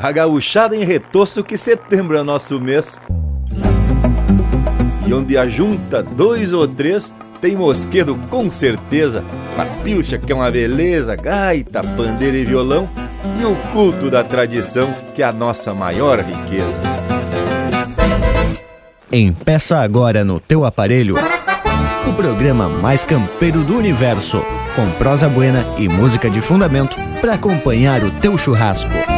A gauchada em retoço que setembro é nosso mês. E onde ajunta dois ou três, tem mosquedo com certeza, as pilchas que é uma beleza, gaita, pandeira e violão, e o culto da tradição que é a nossa maior riqueza. Empeça agora no teu aparelho o programa mais campeiro do universo, com prosa buena e música de fundamento para acompanhar o teu churrasco.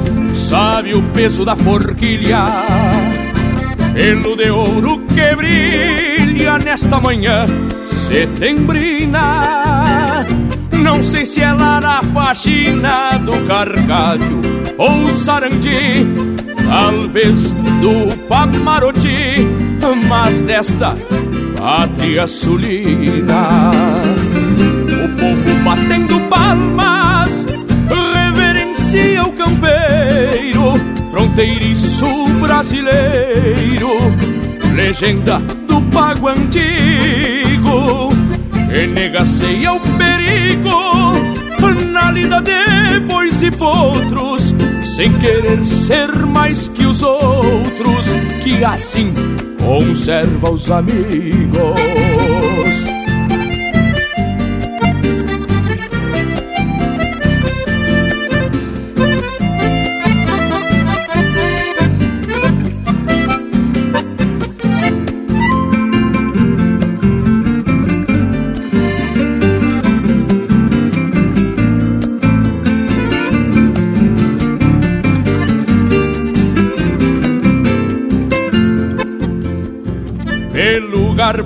sabe o peso da forquilha, pelo de ouro que brilha nesta manhã setembrina. Não sei se é lá na faxina do cargalho ou sarandi, talvez do Pamaroti, mas desta pátria sulina. O povo batendo palmas reverencia o campeiro, fronteiriço brasileiro, legenda do pago antigo, que negaceia o perigo na lida de bois e potros, sem querer ser mais que os outros, que assim conserva os amigos.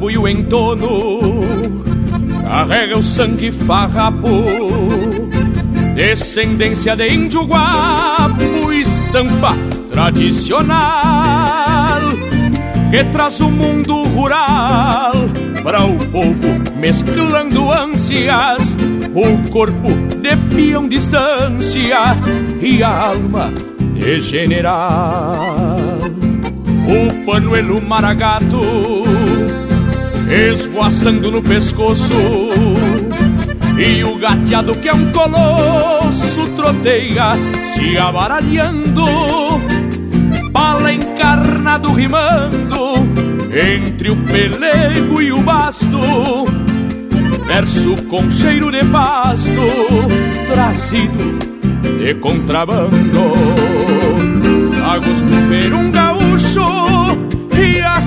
E o entono carrega o sangue farrapo, descendência de índio guapo, estampa tradicional que traz o mundo rural para o povo mesclando ânsias, o corpo de peão distância e a alma de general. O panuelo maragato esvoaçando no pescoço. E o gateado que é um colosso troteia se abaralhando, bala encarnado rimando entre o pelego e o basto. Verso com cheiro de pasto, trazido de contrabando. A gosto ver um gaúcho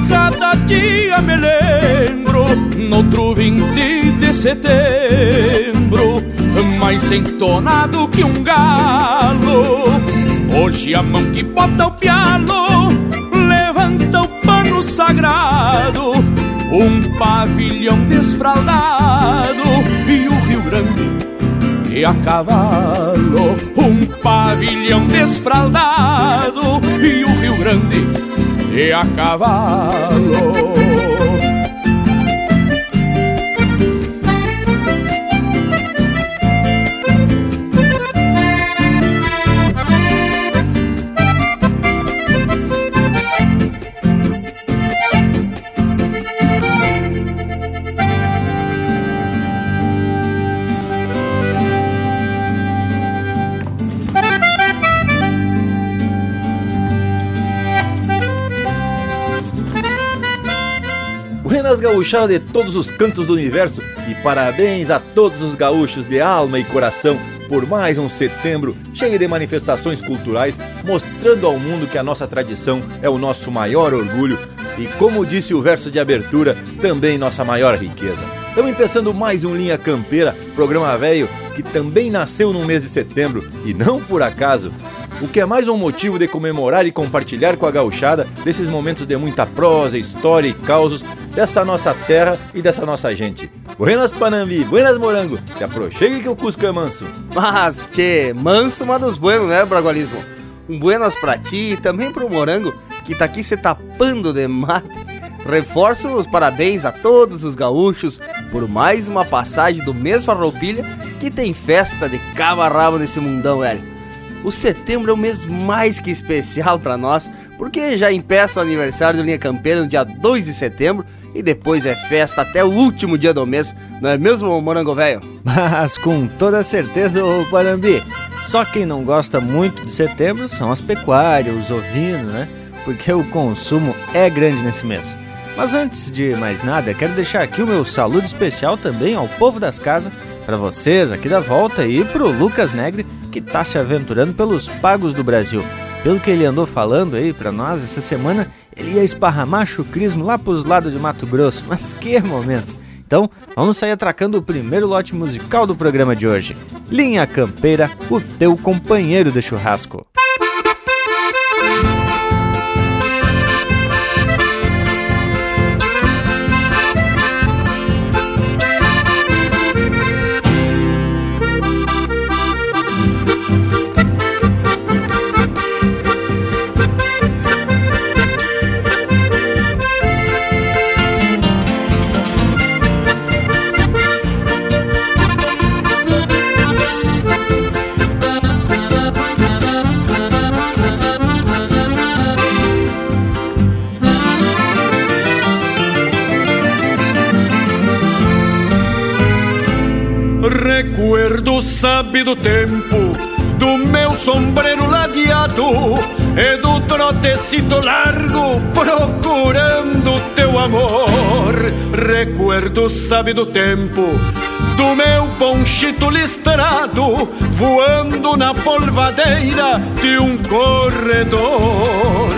cada dia me lembro Noutro 20 de setembro Mais entonado que um galo. Hoje a mão que bota o pialo Levanta o pano sagrado. Um pavilhão desfraldado E o Rio Grande e a cavalo. Um pavilhão desfraldado E o Rio Grande e a cavalo. Buenas gauchada de todos os cantos do universo. E parabéns a todos os gaúchos de alma e coração por mais um setembro cheio de manifestações culturais, mostrando ao mundo que a nossa tradição é o nosso maior orgulho. E, como disse o verso de abertura, também nossa maior riqueza. Estamos começando mais um Linha Campeira, programa velho que também nasceu no mês de setembro. E não por acaso o que é mais um motivo de comemorar e compartilhar com a gauchada desses momentos de muita prosa, história e causos dessa nossa terra e dessa nossa gente. Buenas Panambi, buenas Morango, se aproxime que o Cusco é manso. Mas, tchê, manso mas dos buenos, né, Bragualismo? Um buenas pra ti e também pro Morango, que tá aqui se tapando de mate. Reforço os parabéns a todos os gaúchos por mais uma passagem do mês Farroupilha que tem festa de cabo rabo nesse mundão, velho. O setembro é um mês mais que especial para nós, porque já empeça o aniversário do Linha Campeira no dia 2 de setembro e depois é festa até o último dia do mês, não é mesmo, Morango Velho? Mas com toda certeza, ô Parambi, só quem não gosta muito de setembro são as pecuárias, os ovinos, né? Porque o consumo é grande nesse mês. Mas antes de mais nada, quero deixar aqui o meu saludo especial também ao povo das casas, para vocês aqui da volta e pro Lucas Negre, que tá se aventurando pelos pagos do Brasil. Pelo que ele andou falando aí para nós essa semana, ele ia esparramar chucrismo lá pros lados de Mato Grosso. Mas que momento! Então, vamos sair atracando o primeiro lote musical do programa de hoje. Linha Campeira, o teu companheiro de churrasco. Sabe do tempo do meu sombreiro ladeado e do trotecito largo procurando teu amor. Recuerdo sabe do tempo do meu ponchito listrado voando na polvadeira de um corredor.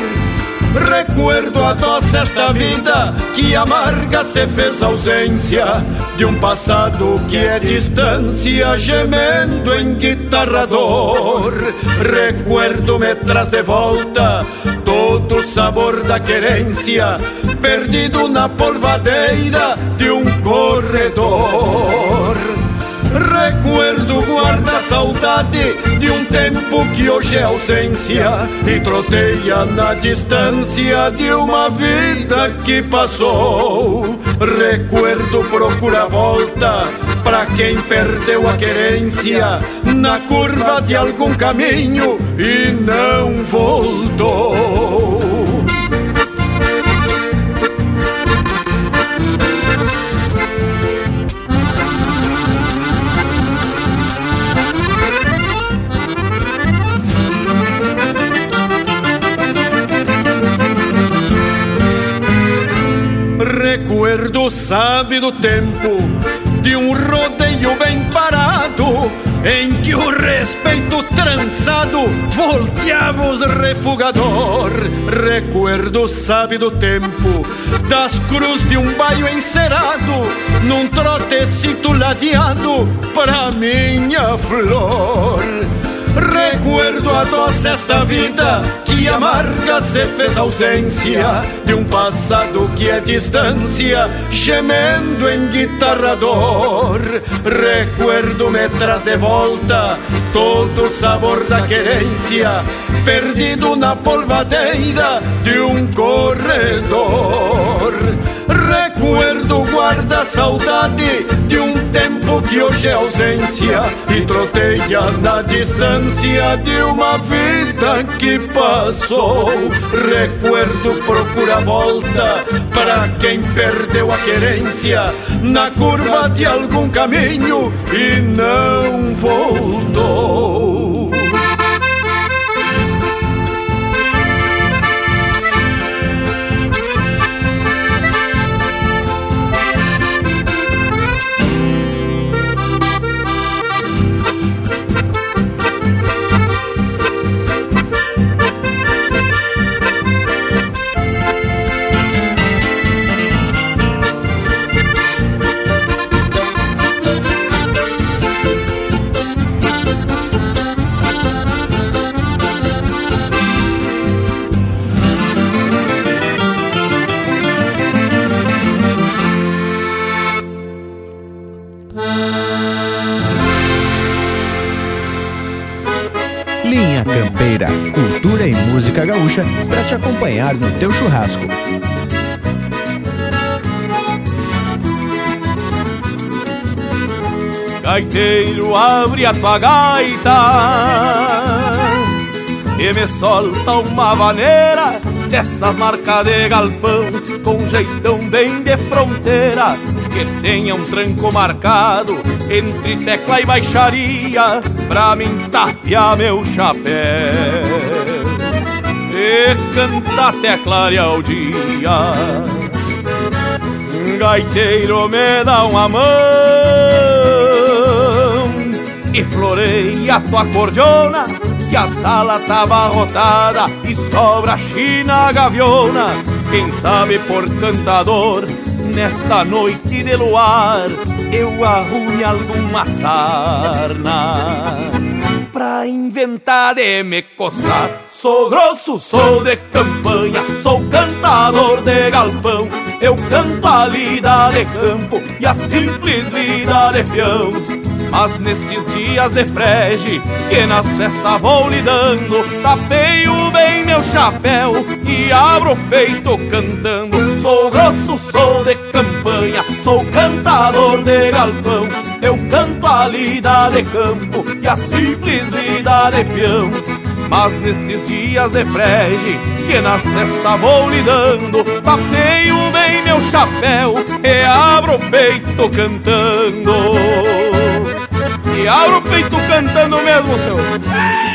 Recuerdo a doce esta vida que amarga se fez ausência de um passado que é distância gemendo em guitarrador. Recuerdo me traz de volta todo o sabor da querência perdido na polvadeira de um corredor. Recuerdo guarda saudade de um tempo que hoje é ausência e troteia na distância de uma vida que passou. Recuerdo procura volta para quem perdeu a querência na curva de algum caminho e não voltou. Sabe do tempo de um rodeio bem parado em que o respeito trançado volteava os refugador. Recuerdo sabe do tempo das cruz de um baio encerado num trotecito ladeado pra minha flor. Recuerdo a doce esta vida que amarga se fez ausência de um passado que é distância, gemendo em guitarrador. Recuerdo me traz de volta todo o sabor da querência, perdido na polvadeira de um corredor. Recuerdo guarda saudade de um tempo que hoje é ausência e troteia na distância de uma vida que passou. Recuerdo procura volta para quem perdeu a querência na curva de algum caminho e não voltou. Linha Campeira, cultura e música gaúcha para te acompanhar no teu churrasco. Gaiteiro, abre a tua gaita e me solta uma vaneira dessas marcas de galpão com jeitão bem de fronteira que tenha um tranco marcado entre tecla e baixaria pra mim tapear meu chapéu e cantar até clarear o dia. Gaiteiro me dá uma mão e floreia a tua cordiona que a sala tá abarrotada e sobra china gaviona. Quem sabe por cantador nesta noite de luar eu arrume alguma sarna pra inventar de me coçar. Sou grosso, sou de campanha, sou cantador de galpão. Eu canto a lida de campo e a simples vida de peão. Mas nestes dias de frege, que nas festas vou lidando, tapeio bem meu chapéu e abro o peito cantando. Sou grosso, sou de campanha, sou cantador de galpão. Eu canto a lida de campo e a simples vida de peão. Mas nestes dias de frege, que na cesta vou lidando, tapeio bem meu chapéu e abro o peito cantando. E abro o peito cantando mesmo, seu.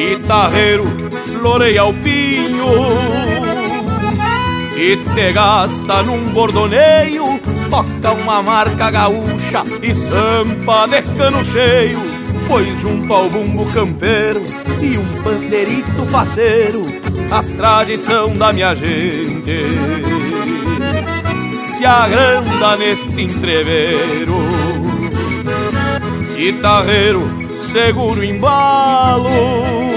Guitarreiro, floreia o pinho. E te gasta num bordoneio toca uma marca gaúcha e sampa de cano cheio, pois junto ao bumbo campeiro e um pandeirito faceiro, a tradição da minha gente. Se agranda neste entreveiro. Guitarreiro, seguro embalo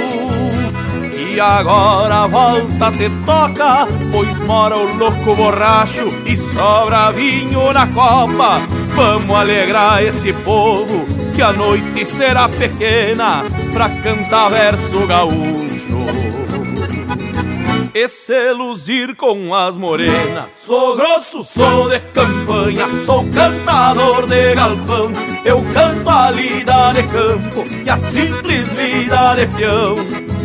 e agora volta te toca, pois mora o louco borracho e sobra vinho na copa. Vamos alegrar este povo, que a noite será pequena pra cantar verso gaúcho. E se luzir com as morenas. Sou grosso, sou de campanha, sou cantador de galpão. Eu canto a lida de campo e a simples vida de peão.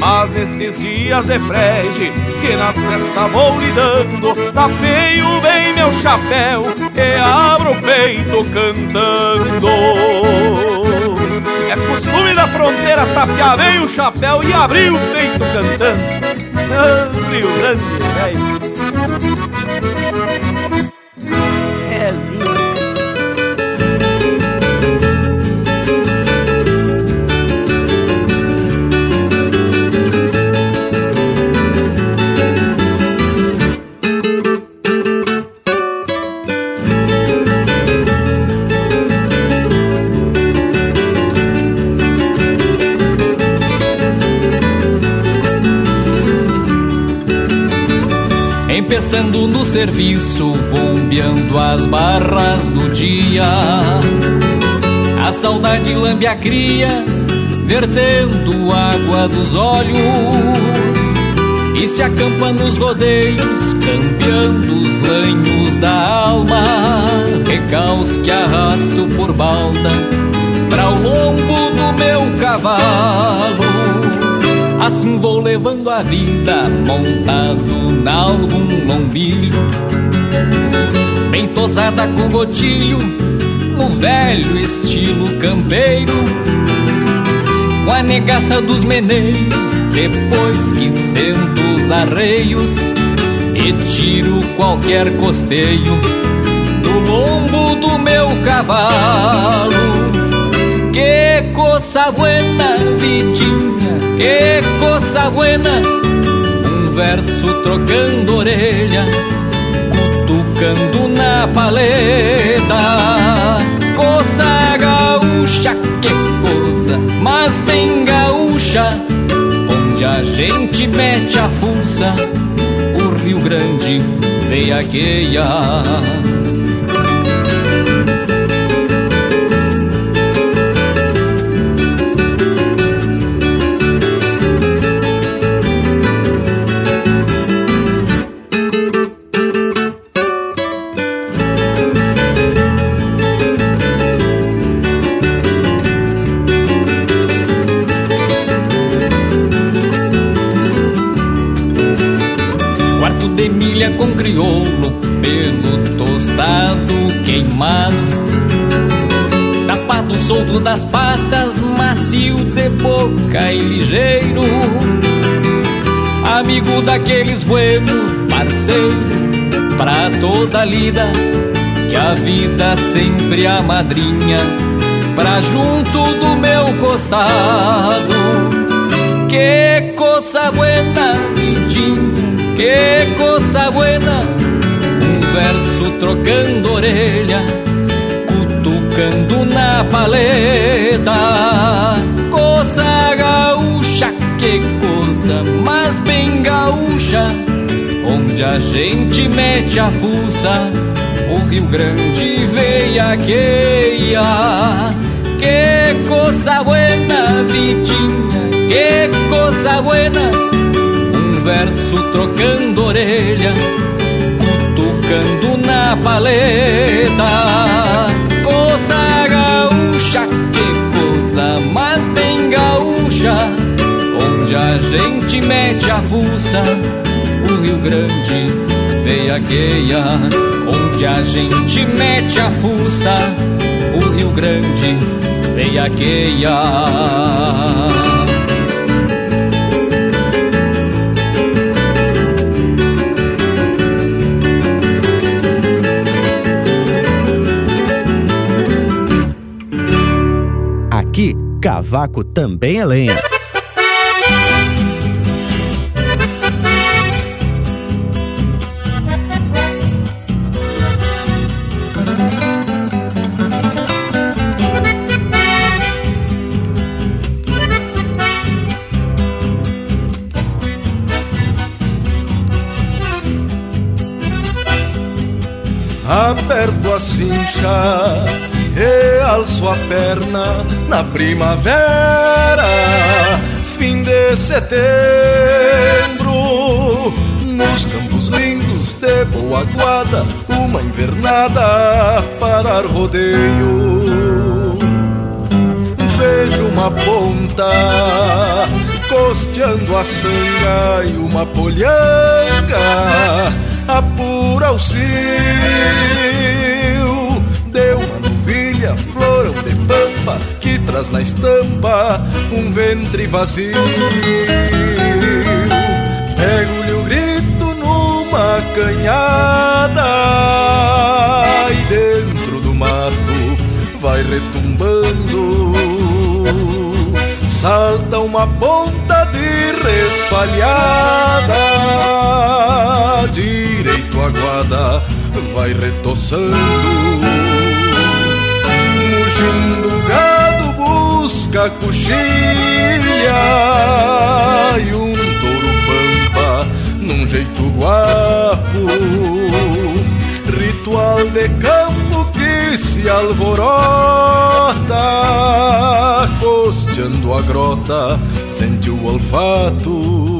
Mas nestes dias de frege, que na cesta vou lidando, tapeio bem meu chapéu e abro o peito cantando. É costume da fronteira tapear bem o chapéu e abrir o peito cantando. Ah, Rio Grande, velho. Serviço, bombeando as barras do dia. A saudade lambe a cria, vertendo água dos olhos. E se acampa nos rodeios, campeando os lanhos da alma. Recaus que arrasto por balda, pra o lombo do meu cavalo. Assim vou levando a vida montado na algum lombilho. Bem tosada com gotilho no velho estilo campeiro. Com a negaça dos meneios depois que sento os arreios E tiro qualquer costeio do lombo do meu cavalo coisa buena, vidinha, que coisa buena. Um verso trocando orelha, cutucando na paleta. Coça gaúcha, que coisa, mas bem gaúcha, onde a gente mete a fuça, o Rio Grande veiaqueia. com Solto das patas, macio de boca e ligeiro. Amigo daqueles bueno, parceiro, pra toda lida. Que a vida sempre a madrinha, pra junto do meu costado. Que coisa buena, vidinha que coisa buena, um verso trocando orelha, na paleta. Coisa gaúcha, que coisa, mas bem gaúcha, onde a gente mete a fuça, o Rio Grande veiaqueia. Que coisa buena, vidinha, que coisa buena verso trocando orelha, cutucando na paleta. Gaúcha, onde a gente mete a fuça, o Rio Grande veiaqueia. Onde a gente mete a fuça, o Rio Grande veiaqueia. Cavaco também é lenha. Aperto a cincha realço a perna na primavera, fim de setembro, nos campos lindos de boa guarda, uma invernada para rodeio. Vejo uma ponta costeando a sanga e uma polhanga apura o cio florão de pampa que traz na estampa um ventre vazio. Pego-lhe o grito numa canhada e dentro do mato vai retumbando. Salta uma ponta de respalhada, direito a guarda vai retoçando busca coxilha E um touro pampa num jeito guapo. Ritual de campo que se alvorota Costeando a grota, sente o olfato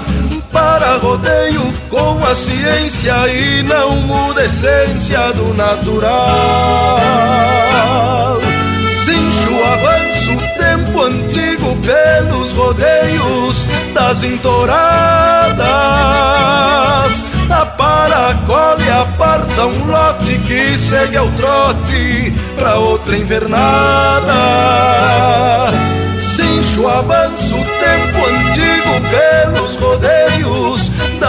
rodeio com a ciência e não muda a essência do natural. Cincho avanço tempo antigo pelos rodeios das entoradas para, colhe, aparta um lote que segue ao trote pra outra invernada. Cincho avança o tempo antigo pelos rodeios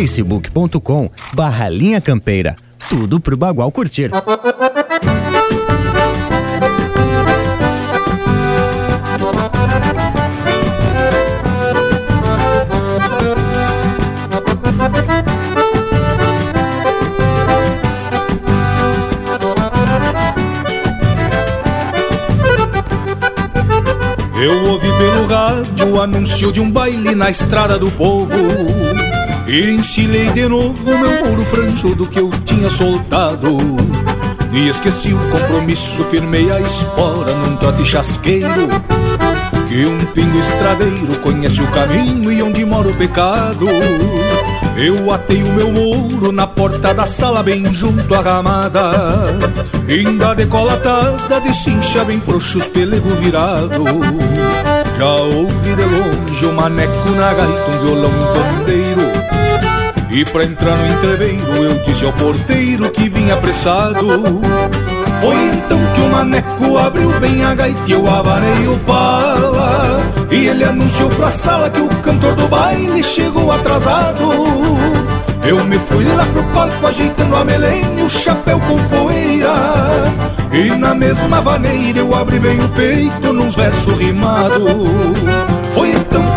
facebook.com barra linha campeira. Tudo pro Bagual curtir. Eu ouvi pelo rádio o anúncio de um baile na estrada do povo E encilhei de novo meu muro franjudo que eu tinha soltado. E esqueci o compromisso, firmei a espora num trote chasqueiro. Que um pingo estradeiro conhece o caminho e onde mora o pecado. Eu atei o meu mouro na porta da sala bem junto à ramada. Ainda decolatada de cincha bem frouxos pelego virado. Já ouvi de longe um maneco na gaita, um violão um pandeiro E pra entrar no entreveiro eu disse ao porteiro que vinha apressado. Foi então que o maneco abriu bem a gaita e eu abanei o pala. E ele anunciou pra sala que o cantor do baile chegou atrasado. Eu me fui lá pro palco ajeitando a melena e o chapéu com poeira. E na mesma vaneira eu abri bem o peito nos versos rimados. Foi então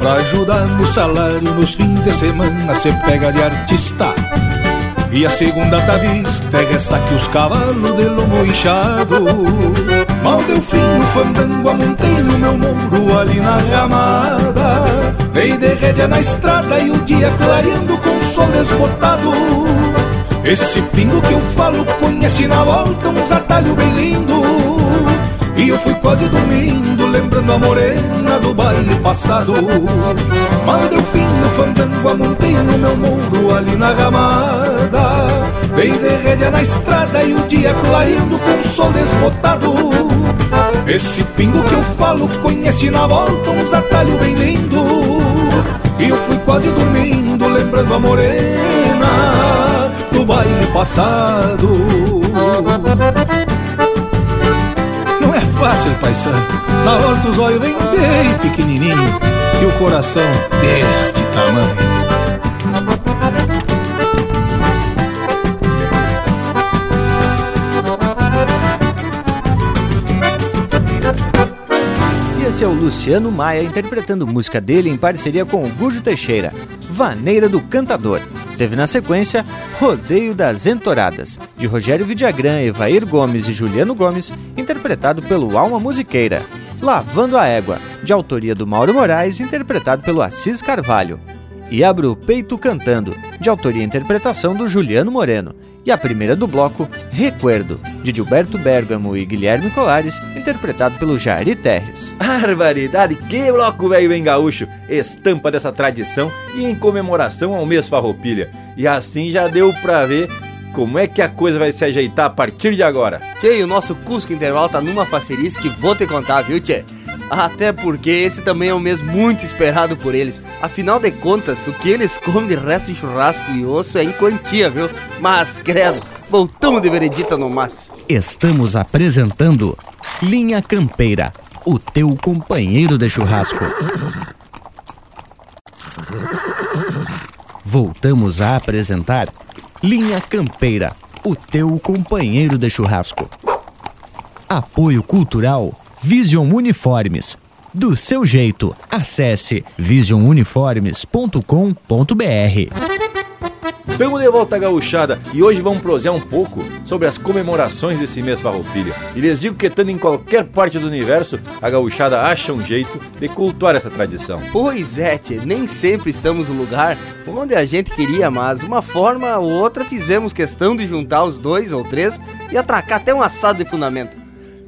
Pra ajudar no salário nos fins de semana Cê pega de artista. E a segunda tá vista é ressaque os cavalos de lombo inchado. Mal deu fim no fandango, amontei no meu muro ali na ramada. Dei de rédea na estrada e o dia clareando com o sol desbotado. Esse pingo que eu falo conhece na volta uns atalhos bem lindo. E eu fui quase dormindo lembrando a morena do baile passado. Mal deu fim no fandango, amontei no meu muro ali na ramada. Dei de rédea na estrada e o dia clareando com o sol desbotado. Esse pingo que eu falo conhece na volta uns atalhos bem lindo. E eu fui quase dormindo lembrando a morena do baile passado. Não é fácil, paisano. Na hora os olhos vem bem pequenininho e o coração deste tamanho. Esse é o Luciano Maia interpretando música dele em parceria com o Gujo Teixeira, Vaneira do Cantador. Teve na sequência Rodeio das Entoradas, de Rogério Vidagrã, Evair Gomes e Juliano Gomes, interpretado pelo Alma Musiqueira. Lavando a Égua, de autoria do Mauro Moraes, interpretado pelo Assis Carvalho. E Abro o Peito Cantando, de autoria e interpretação do Juliano Moreno. E a primeira do bloco, Recuerdo, de Gilberto Bergamo e Guilherme Colares, interpretado pelo Jari Terres. Barbaridade, que bloco velho bem gaúcho, estampa dessa tradição e em comemoração ao mês Farroupilha. E assim já deu pra ver como é que a coisa vai se ajeitar a partir de agora. Tchê, o nosso Cusco Intervalo tá numa facerice que vou te contar, viu, Tchê? Até porque esse também é um mês muito esperado por eles. Afinal de contas, o que eles comem de resto de churrasco e osso é em quantia, viu? Mas, credo, voltamos de veredita no mas. Estamos apresentando Linha Campeira, o teu companheiro de churrasco. Voltamos a apresentar Linha Campeira, o teu companheiro de churrasco. Apoio Cultural Vision Uniformes. Do seu jeito, acesse visionuniformes.com.br. Tamo de volta gauchada e hoje vamos prosear um pouco sobre as comemorações desse mês Farroupilha. E lhes digo que estando em qualquer parte do universo, a gauchada acha um jeito de cultuar essa tradição. Pois é, tchê, nem sempre estamos no lugar onde a gente queria, mas uma forma ou outra fizemos questão de juntar os dois ou três e atracar até um assado de fundamento.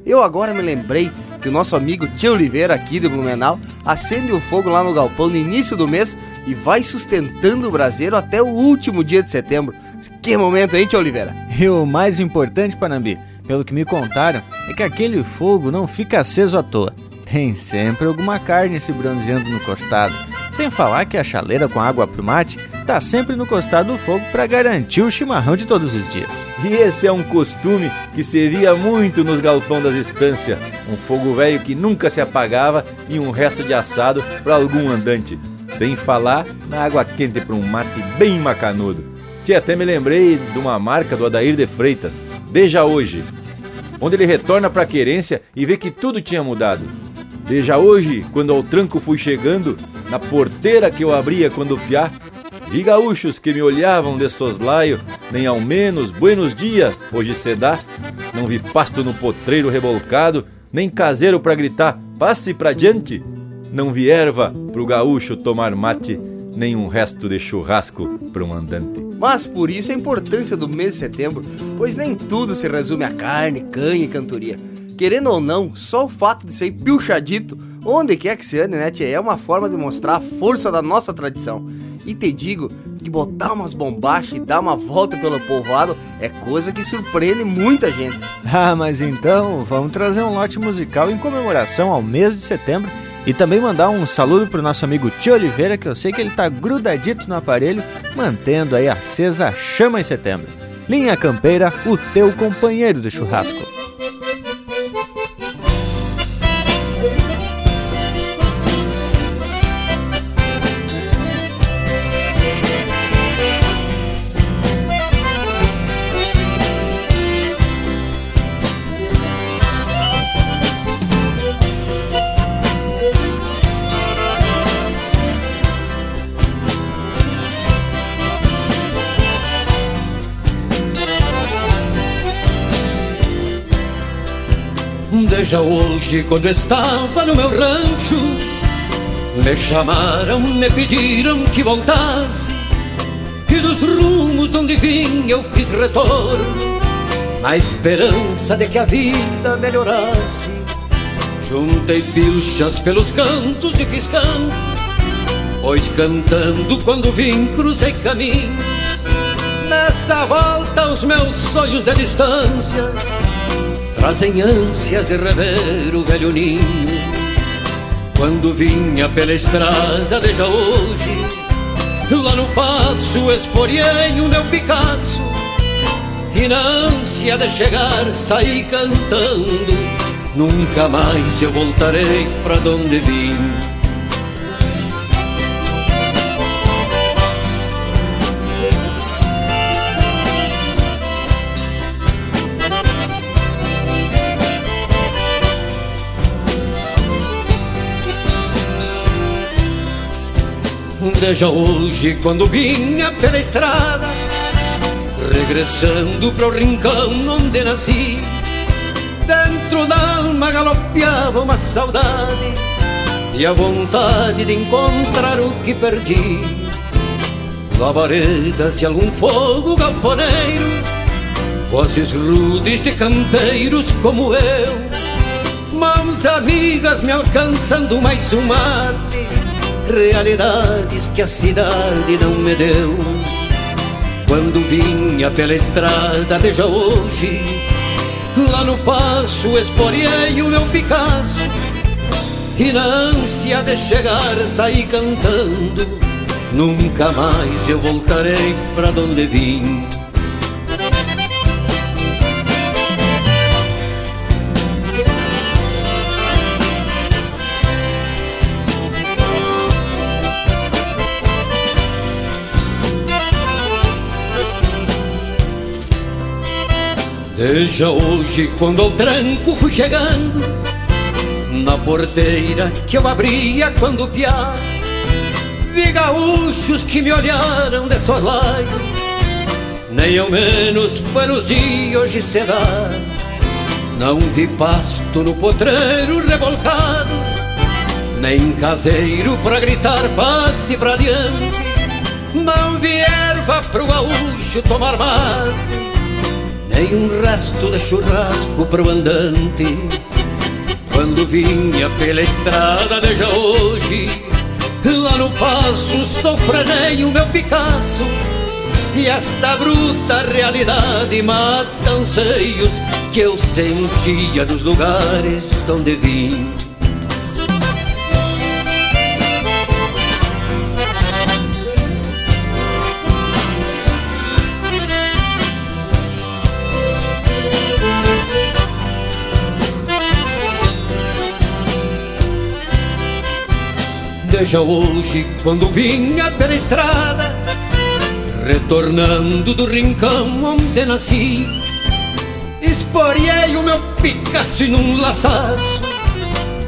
Eu agora me lembrei que o nosso amigo Tio Oliveira aqui de Blumenau acende o fogo lá no galpão no início do mês e vai sustentando o braseiro até o último dia de setembro. Que momento, hein, Tio Oliveira? E o mais importante, Panambi, pelo que me contaram, é que aquele fogo não fica aceso à toa. Tem sempre alguma carne se bronzeando no costado. Sem falar que a chaleira com água pro mate tá sempre no costado do fogo para garantir o chimarrão de todos os dias. E esse é um costume que se via muito nos galpões das estâncias. Um fogo velho que nunca se apagava e um resto de assado para algum andante. Sem falar na água quente para um mate bem macanudo. Tia, até me lembrei de uma marca do Adair de Freitas, Deja Hoje, onde ele retorna para a querência e vê que tudo tinha mudado. Deja hoje, quando ao tranco fui chegando, na porteira que eu abria quando piá, vi gaúchos que me olhavam de soslaio, nem ao menos buenos dias hoje se dá. Não vi pasto no potreiro rebolcado, nem caseiro para gritar passe pra diante. Não vi erva pro gaúcho tomar mate, nem um resto de churrasco para um andante. Mas por isso a importância do mês de setembro, pois nem tudo se resume a carne, canha e cantoria. Querendo ou não, só o fato de ser pilchadito, onde quer que se ande, né, tia, é uma forma de mostrar a força da nossa tradição. E te digo que botar umas bombachas e dar uma volta pelo povoado é coisa que surpreende muita gente. Ah, mas então vamos trazer um lote musical em comemoração ao mês de setembro e também mandar um saludo pro nosso amigo Tio Oliveira, que eu sei que ele tá grudadito no aparelho, mantendo aí acesa a chama em setembro. Linha Campeira, o teu companheiro de churrasco. Veja hoje quando estava no meu rancho Me chamaram, me pediram que voltasse E dos rumos onde vim eu fiz retorno Na esperança de que a vida melhorasse. Juntei pilchas pelos cantos e fiz canto Pois cantando quando vim cruzei caminhos. Nessa volta os meus sonhos de distância trazem ânsias de rever o velho ninho. Quando vinha pela estrada, desde hoje, lá no passo esporei o meu Picasso. E na ânsia de chegar, saí cantando. Nunca mais eu voltarei pra onde vim. Desde hoje, quando vinha pela estrada, regressando para o rincão onde nasci, dentro da alma galopeava uma saudade e a vontade de encontrar o que perdi. Labaredas e algum fogo galponeiro, vozes rudes de campeiros como eu, mãos amigas me alcançando mais um mate, realidades que a cidade não me deu. Quando vinha pela estrada, veja hoje, lá no passo esporei o meu Picasso e na ânsia de chegar saí cantando Nunca mais eu voltarei pra onde vim Desde hoje, quando o tranco fui chegando na porteira que eu abria quando piar Vi gaúchos que me olharam de soslaio. Nem ao menos buenos dias hoje se dá Não vi pasto no potreiro revolcado Nem caseiro pra gritar passe pra diante. Não vi erva pro gaúcho tomar mate Nem um resto de churrasco pro andante. Quando vinha pela estrada desde hoje Lá no passo sofrenei o meu Picasso. E esta bruta realidade mata anseios Que eu sentia dos lugares onde vim Veja hoje quando vinha pela estrada Retornando do rincão onde nasci Esporei o meu Picasso num laçaço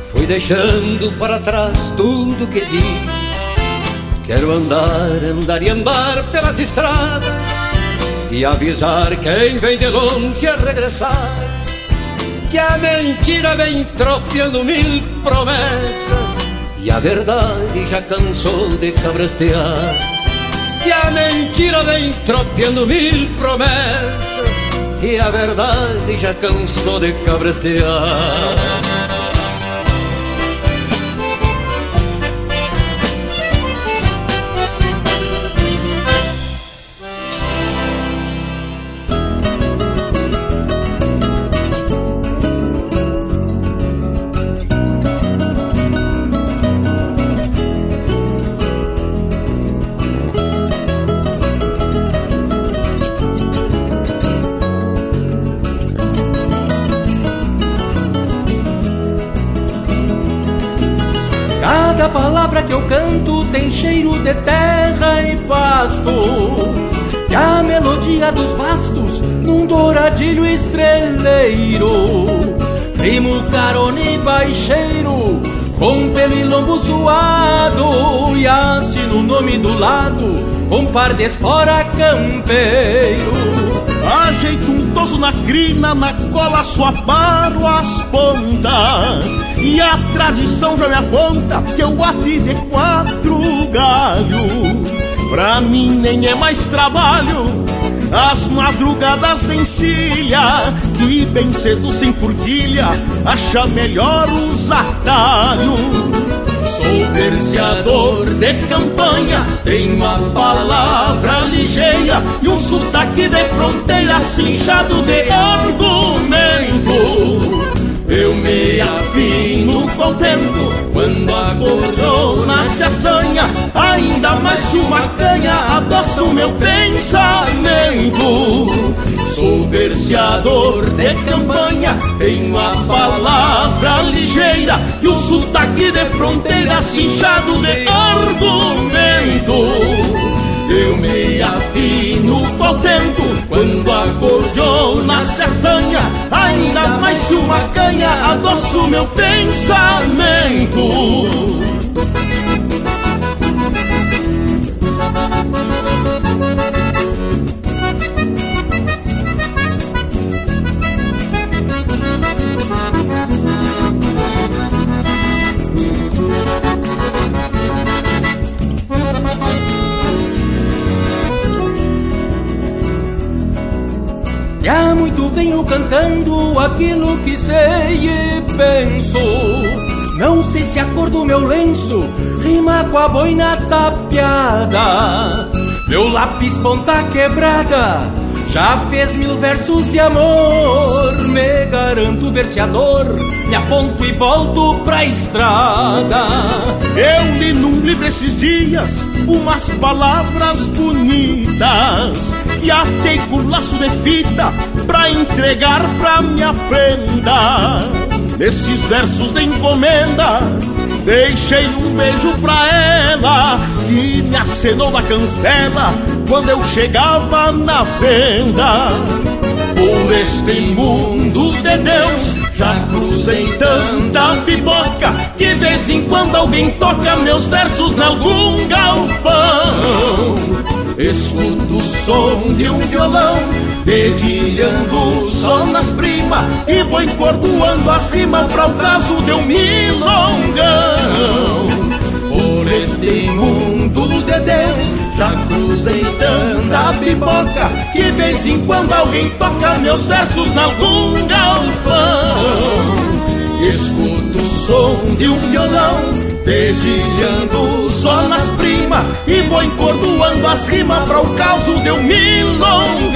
Fui deixando para trás tudo que vi. Quero andar, andar e andar pelas estradas E avisar quem vem de longe a regressar Que a mentira vem tropeando mil promessas e a verdade já cansou de cabrastear E a mentira vem tropeando mil promessas E a verdade já cansou de cabrastear pasto. E a melodia dos bastos num douradilho estreleiro. Primo carone baixeiro, com pelo e lombo suado. E assino o nome do lado, com par de espora campeiro. Ajeito um toso na crina, na cola só paro as pontas E a tradição já me aponta que eu ati de quatro galhos Pra mim nem é mais trabalho as madrugadas de encilha Que bem cedo sem furquilha Acha melhor os atalhos Sou verseador de campanha, tenho a palavra ligeira e um sotaque de fronteira cinchado de argumento. Eu me afino contento quando a cordona se assanha. Ainda mais uma canha adoça o meu pensamento. Sou verseador de campanha, tenho a palavra ligeira E o sotaque de fronteira cinchado de argumento eu me afino contento quando a gordiona se assanha Ainda mais se uma canha adoça o meu pensamento cantando aquilo que sei e penso. Não sei se a cor do meu lenço rima com a boina tapeada. Meu lápis ponta quebrada já fez mil versos de amor. Me garanto verseador, aponto e volto pra estrada. Eu li num livro esses dias umas palavras bonitas e atei com laço de fita pra entregar pra minha prenda. Nesses versos de encomenda, deixei um beijo pra ela que me acenou na cancela quando eu chegava na venda. Por este mundo de Deus já cruzei tanta pipoca que de vez em quando alguém toca meus versos em algum galpão. Escuto o som de um violão dedilhando só nas primas e vou encordoando acima para o caso de um milongão. Por este mundo de Deus já cruzei tanta pipoca Que vez em quando alguém toca meus versos em algum galpão Escuto o som de um violão Dedilhando só nas primas E vou encordoando as rimas para o caos de um milongão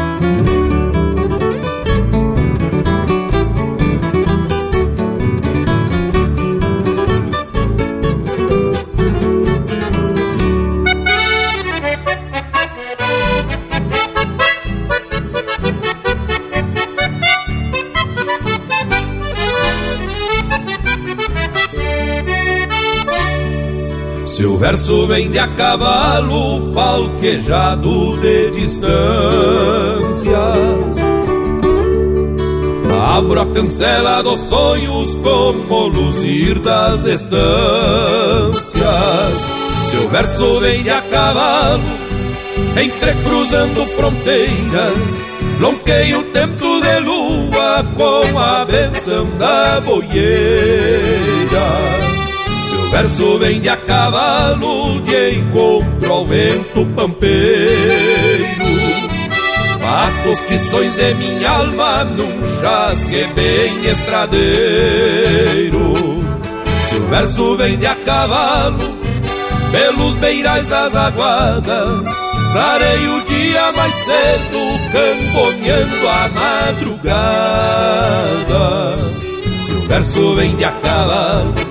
Verso vem de a cavalo, falquejado de distâncias, abro a cancela dos sonhos como luzir das estâncias. Se o verso vem de a cavalo, entrecruzando fronteiras, lonqueio tempo de lua com a benção da boieira. Verso vem de a cavalo, de encontro ao vento pampeiro, bato os tições de minha alma num chasque bem estradeiro. Se o verso vem de a cavalo, pelos beirais das aguadas, clarei o dia mais cedo, camponeando a madrugada. Se o verso vem de a cavalo,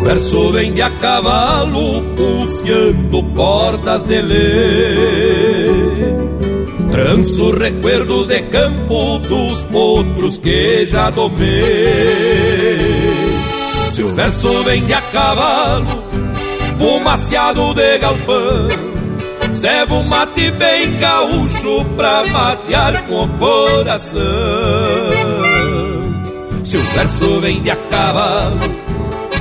Verso vem de a cavalo, puciando cordas de lei. Tranço recuerdos de campo dos potros que já domei. Se o verso vem de a cavalo, fumaciado de galpão, serve um mate bem gaúcho pra matear com o coração. Se o verso vem de a cavalo,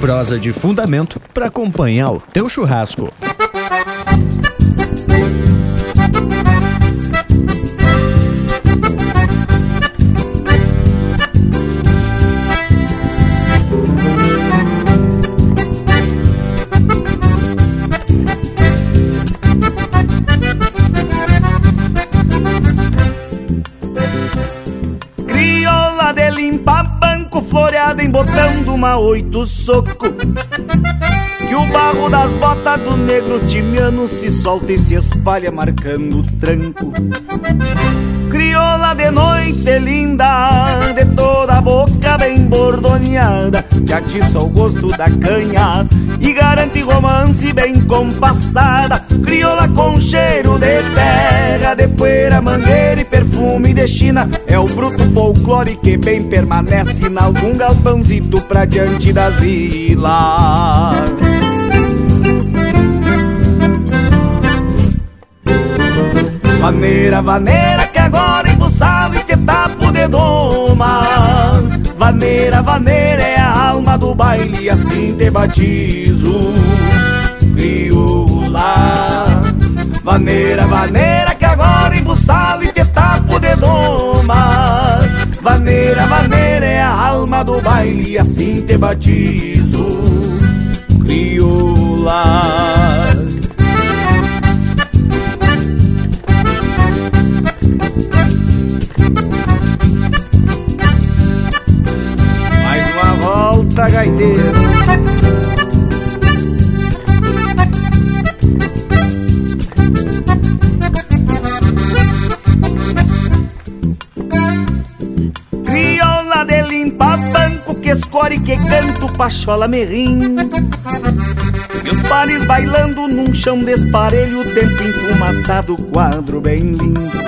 Prosa de fundamento para acompanhar o teu churrasco. Uma oito soco. Que o barro das botas do negro timiano se solta e se espalha marcando o tranco. Crioula de noite linda, de toda a boca bordoneada Que atiça o gosto da canha e garante romance bem compassada. Crioula com cheiro de terra, de poeira, mangueira e perfume de China. É o bruto folclore que bem permanece em algum galpãozito pra diante das vilas. Vaneira, vaneira que agora embuçado e te tapo de doma Vaneira, vaneira é a alma do baile assim te batizo. Crioula Vaneira, vaneira que agora embuçado e te tapo de doma Vaneira, vaneira é a alma do baile assim te batizo. Crioula gaiteiro Crioula de limpa banco que escore que canto pachola merrim. E os pares bailando num chão desparelho Tempo enfumaçado, quadro bem lindo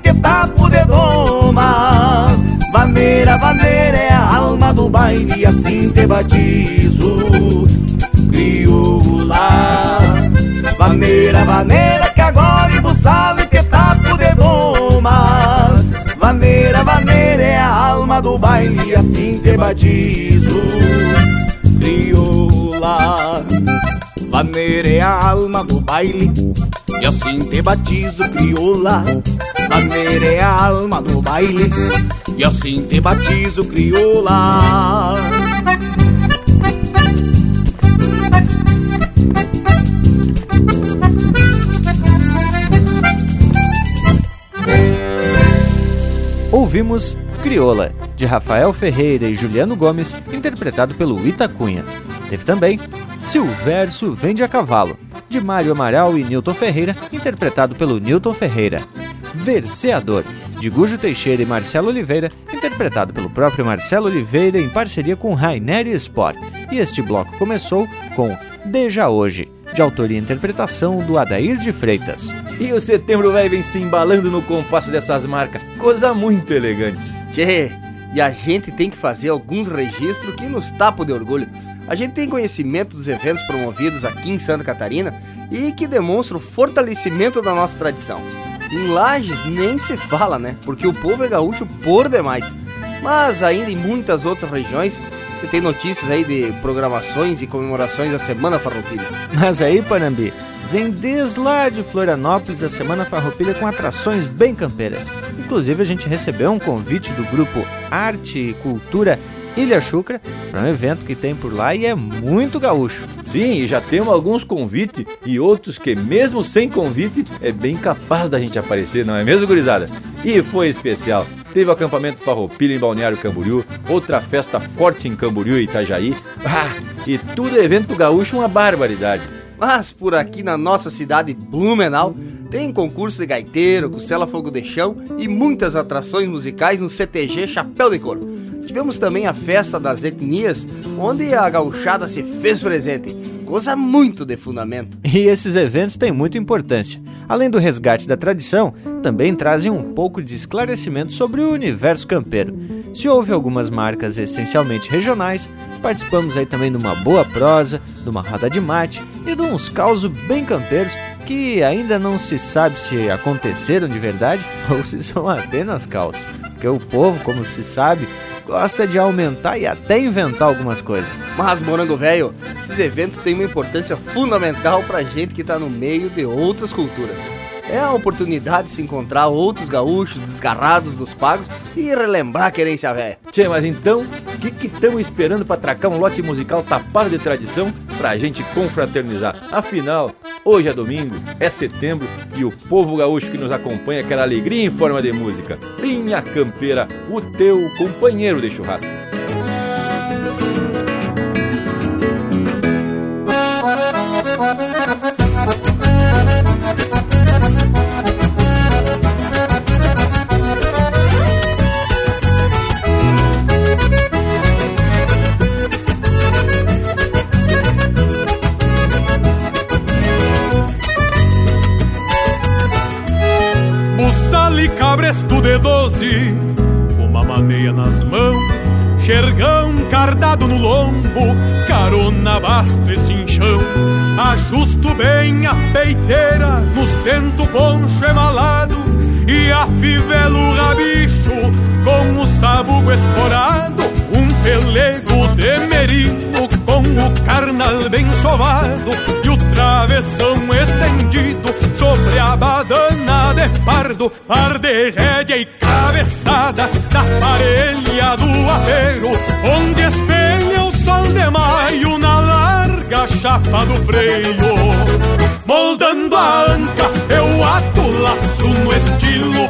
e te tapo de doma Vaneira, vaneira é a alma do baile assim te batizo. Crioula Vaneira, vaneira que agora embuçado e te tapo de doma Vaneira, vaneira é a alma do baile assim te batizo. Crioula Vaneira é a alma do baile e assim te batizo, crioula Maneira é a alma do baile E assim te batizo, crioula Ouvimos Crioula, de Rafael Ferreira e Juliano Gomes, interpretado pelo Itacunha. Teve também Se o Verso Vende a Cavalo, de Mário Amaral e Newton Ferreira, interpretado pelo Newton Ferreira. Verseador, de Gujo Teixeira e Marcelo Oliveira, interpretado pelo próprio Marcelo Oliveira em parceria com Rainer Sport. E este bloco começou com Deja Hoje, de autoria e interpretação do Adair de Freitas. E o setembro vai vem se embalando no compasso dessas marcas, coisa muito elegante. Tchê, e a gente tem que fazer alguns registros que nos tapam de orgulho. A gente tem conhecimento dos eventos promovidos aqui em Santa Catarina e que demonstram o fortalecimento da nossa tradição. Em Lages nem se fala, né? Porque o povo é gaúcho por demais. Mas ainda em muitas outras regiões, você tem notícias aí de programações e comemorações da Semana Farroupilha. Mas aí, Panambi, vem desde lá de Florianópolis a Semana Farroupilha com atrações bem campeiras. Inclusive, a gente recebeu um convite do grupo Arte e Cultura Ilha Chucra, para um evento que tem por lá e é muito gaúcho. Sim, e já temos alguns convites e outros que, mesmo sem convite, é bem capaz da gente aparecer, não é mesmo, gurizada? E foi especial. Teve o acampamento Farroupilha em Balneário Camboriú, outra festa forte em Camboriú e Itajaí. Ah, e tudo evento gaúcho uma barbaridade. Mas por aqui na nossa cidade Blumenau tem concurso de gaiteiro, costela fogo de chão e muitas atrações musicais no CTG Chapéu de Couro. Tivemos também a festa das etnias, onde a gauchada se fez presente. Coisa muito de fundamento. E esses eventos têm muita importância. Além do resgate da tradição, também trazem um pouco de esclarecimento sobre o universo campeiro. Se houve algumas marcas essencialmente regionais, participamos aí também de uma boa prosa, de uma roda de mate e de uns causos bem campeiros que ainda não se sabe se aconteceram de verdade ou se são apenas causos. Porque o povo, como se sabe, gosta de aumentar e até inventar algumas coisas. Mas, Morango Velho, esses eventos têm uma importância fundamental pra gente que tá no meio de outras culturas. É a oportunidade de se encontrar outros gaúchos desgarrados dos pagos e relembrar a querência velha. Tchê, mas então, o que estamos esperando para atracar um lote musical tapado de tradição pra gente confraternizar? Afinal, hoje é domingo, é setembro e o povo gaúcho que nos acompanha quer alegria em forma de música. Linha Campeira, o teu companheiro de churrasco. Cabresto de doze, uma maneia nas mãos, xergão cardado no lombo, carona basto e cinchão. Ajusto bem a peiteira, nos tento poncho emalado, e afivelo o rabicho com o sabugo esporado, um pelego de merino o carnal bem sovado, e o travessão estendido sobre a badana de pardo, par de rédea e cabeçada da parelha do apeiro, onde espelha o sol de maio na larga chapa do freio. Moldando a anca, eu ato laço no estilo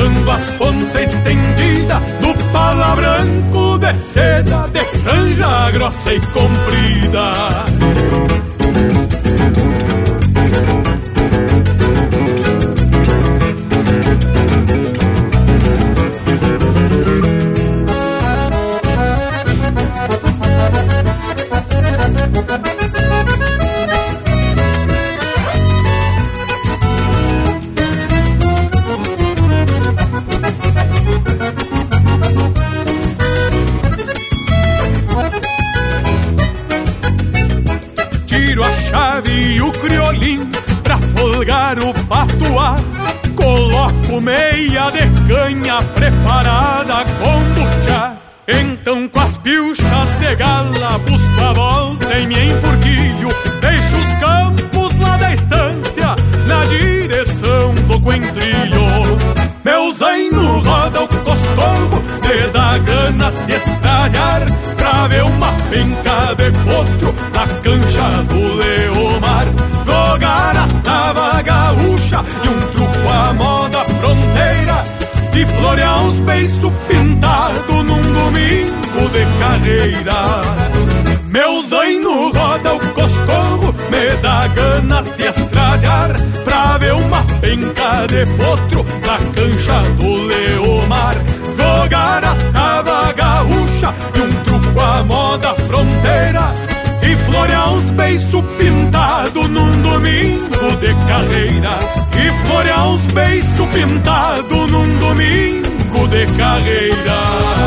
deixando as pontas estendidas no pala branco de seda, de franja grossa e comprida. O patuá. Coloco meia de canha preparada com buchá. Então com as pilchas de gala busco a volta em me enfurquilho. Deixo os campos lá da estância na direção do coentrilho. Meu zaino roda o coscorro, me dá ganas de estralhar Pra ver uma penca de potro na cancha do Leomar Jogar a E florear uns beiços pintados num domingo de carreira meu zaino roda o coscorro, me dá ganas de estralhar Pra ver uma penca de potro na cancha do Leomar. Jogar a tava gaúcha e um truco à moda fronteira. E florear uns beiços pintados num domingo de carreira E florear uns beiços pintados num domingo de carreira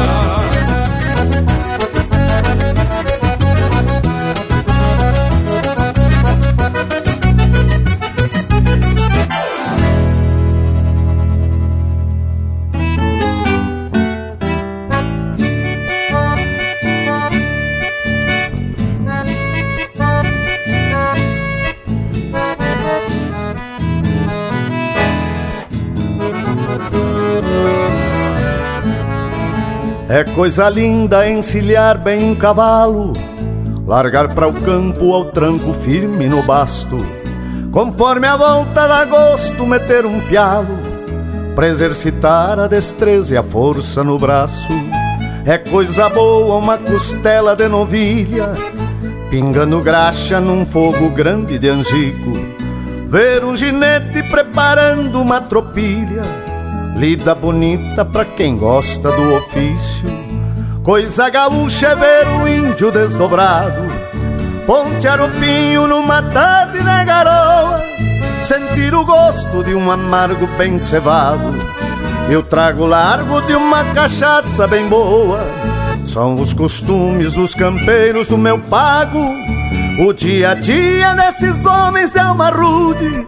É coisa linda encilhar bem um cavalo, largar para o campo ao tranco firme no basto. Conforme a volta da gosto, meter um pialo, para exercitar a destreza e a força no braço. É coisa boa uma costela de novilha, pingando graxa num fogo grande de angico. Ver um ginete preparando uma tropilha, lida bonita pra quem gosta do ofício. Coisa gaúcha é ver o índio desdobrado, pontear o pinho numa tarde na garoa, sentir o gosto de um amargo bem cevado eu trago largo de uma cachaça bem boa. São os costumes dos campeiros do meu pago. O dia a dia desses homens de alma rude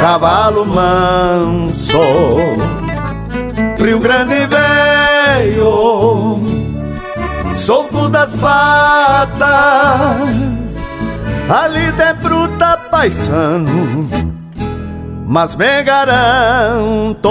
cavalo manso. Rio Grande veio, solto das patas, ali de bruta paisano, mas me garanto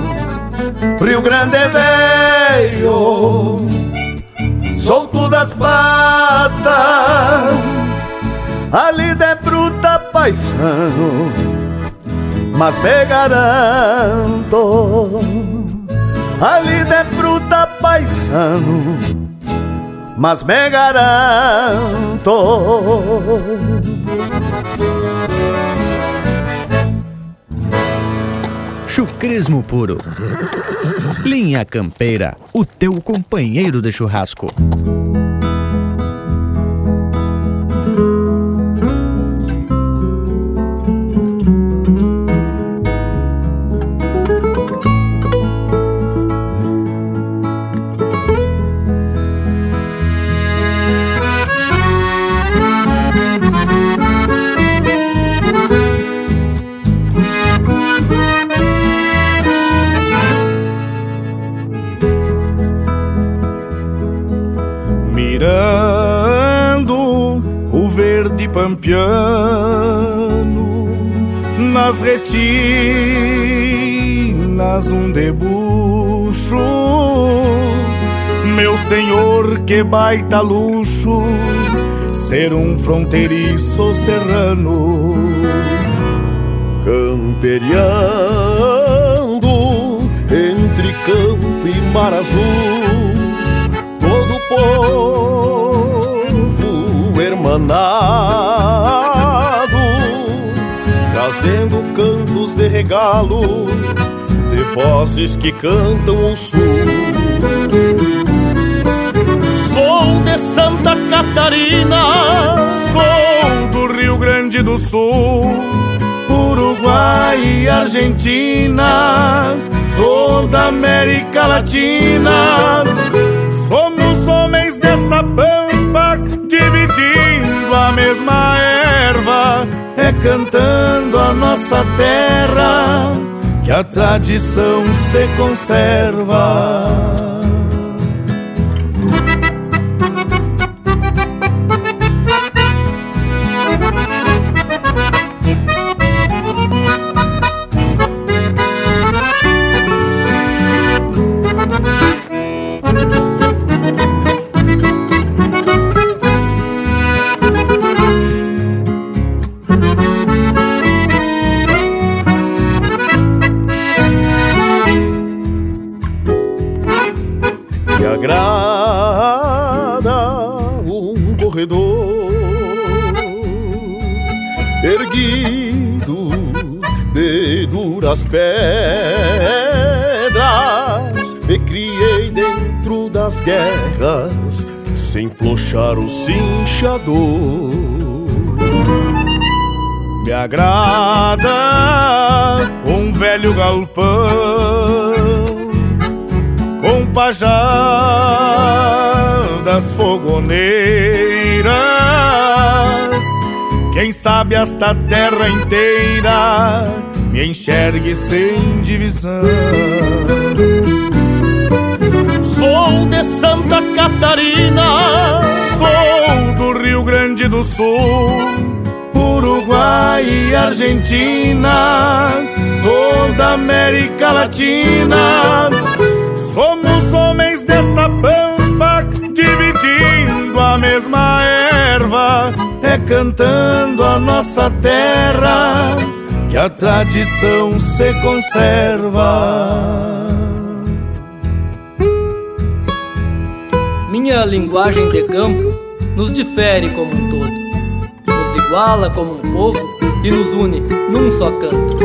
Rio Grande veio, solto das patas, ali de bruta paisano, mas me garanto, ali de bruta paisano, mas me garanto. Chucrismo puro. Linha Campeira, o teu companheiro de churrasco. Pampiano, nas retinas um debuxo. Meu senhor, que baita luxo, ser um fronteiriço serrano. Camperiando entre campo e mar azul, todo povo hermanado trazendo cantos de regalo de vozes que cantam o sul. Sou de Santa Catarina, sou do Rio Grande do Sul, Uruguai e Argentina, toda América Latina. Somos homens desta pampa mesma erva, é cantando a nossa terra que a tradição se conserva. Cinchador. Me agrada um velho galpão com pajadas fogoneiras. Quem sabe esta terra inteira me enxergue sem divisão. Sou de Santa Catarina, sou do Rio Grande do Sul, Uruguai e Argentina, toda América Latina. Somos homens desta pampa, dividindo a mesma erva, é cantando a nossa terra que a tradição se conserva. Minha linguagem de campo nos difere como um todo, nos iguala como um povo e nos une num só canto.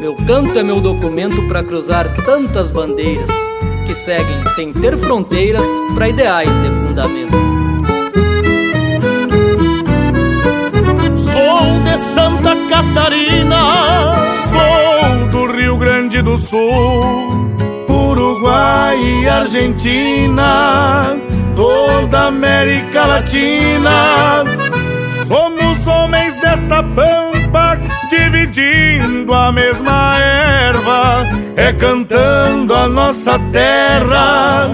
Meu canto é meu documento para cruzar tantas bandeiras que seguem sem ter fronteiras para ideais de fundamento. de Santa Catarina, sou do Rio Grande do Sul, Uruguai e Argentina, toda América Latina. Somos homens desta pampa, dividindo a mesma erva, é cantando a nossa terra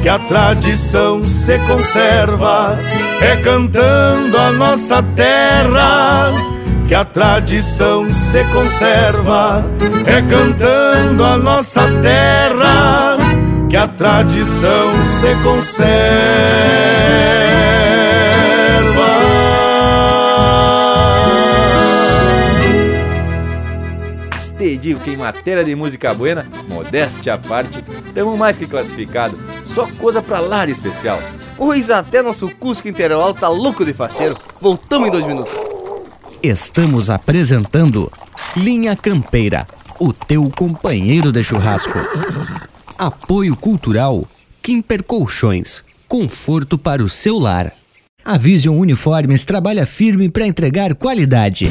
que a tradição se conserva, é cantando a nossa terra que a tradição se conserva. É cantando a nossa terra que a tradição se conserva. As te digo que em matéria de música buena, modéstia à parte, temos mais que classificado. Só coisa pra lá de especial. Pois até nosso Cusco Interior tá louco de faceiro. Voltamos em dois minutos. Estamos apresentando Linha Campeira, o teu companheiro de churrasco. Apoio Cultural Kimper Colchões, conforto para o seu lar. A Vision Uniformes trabalha firme para entregar qualidade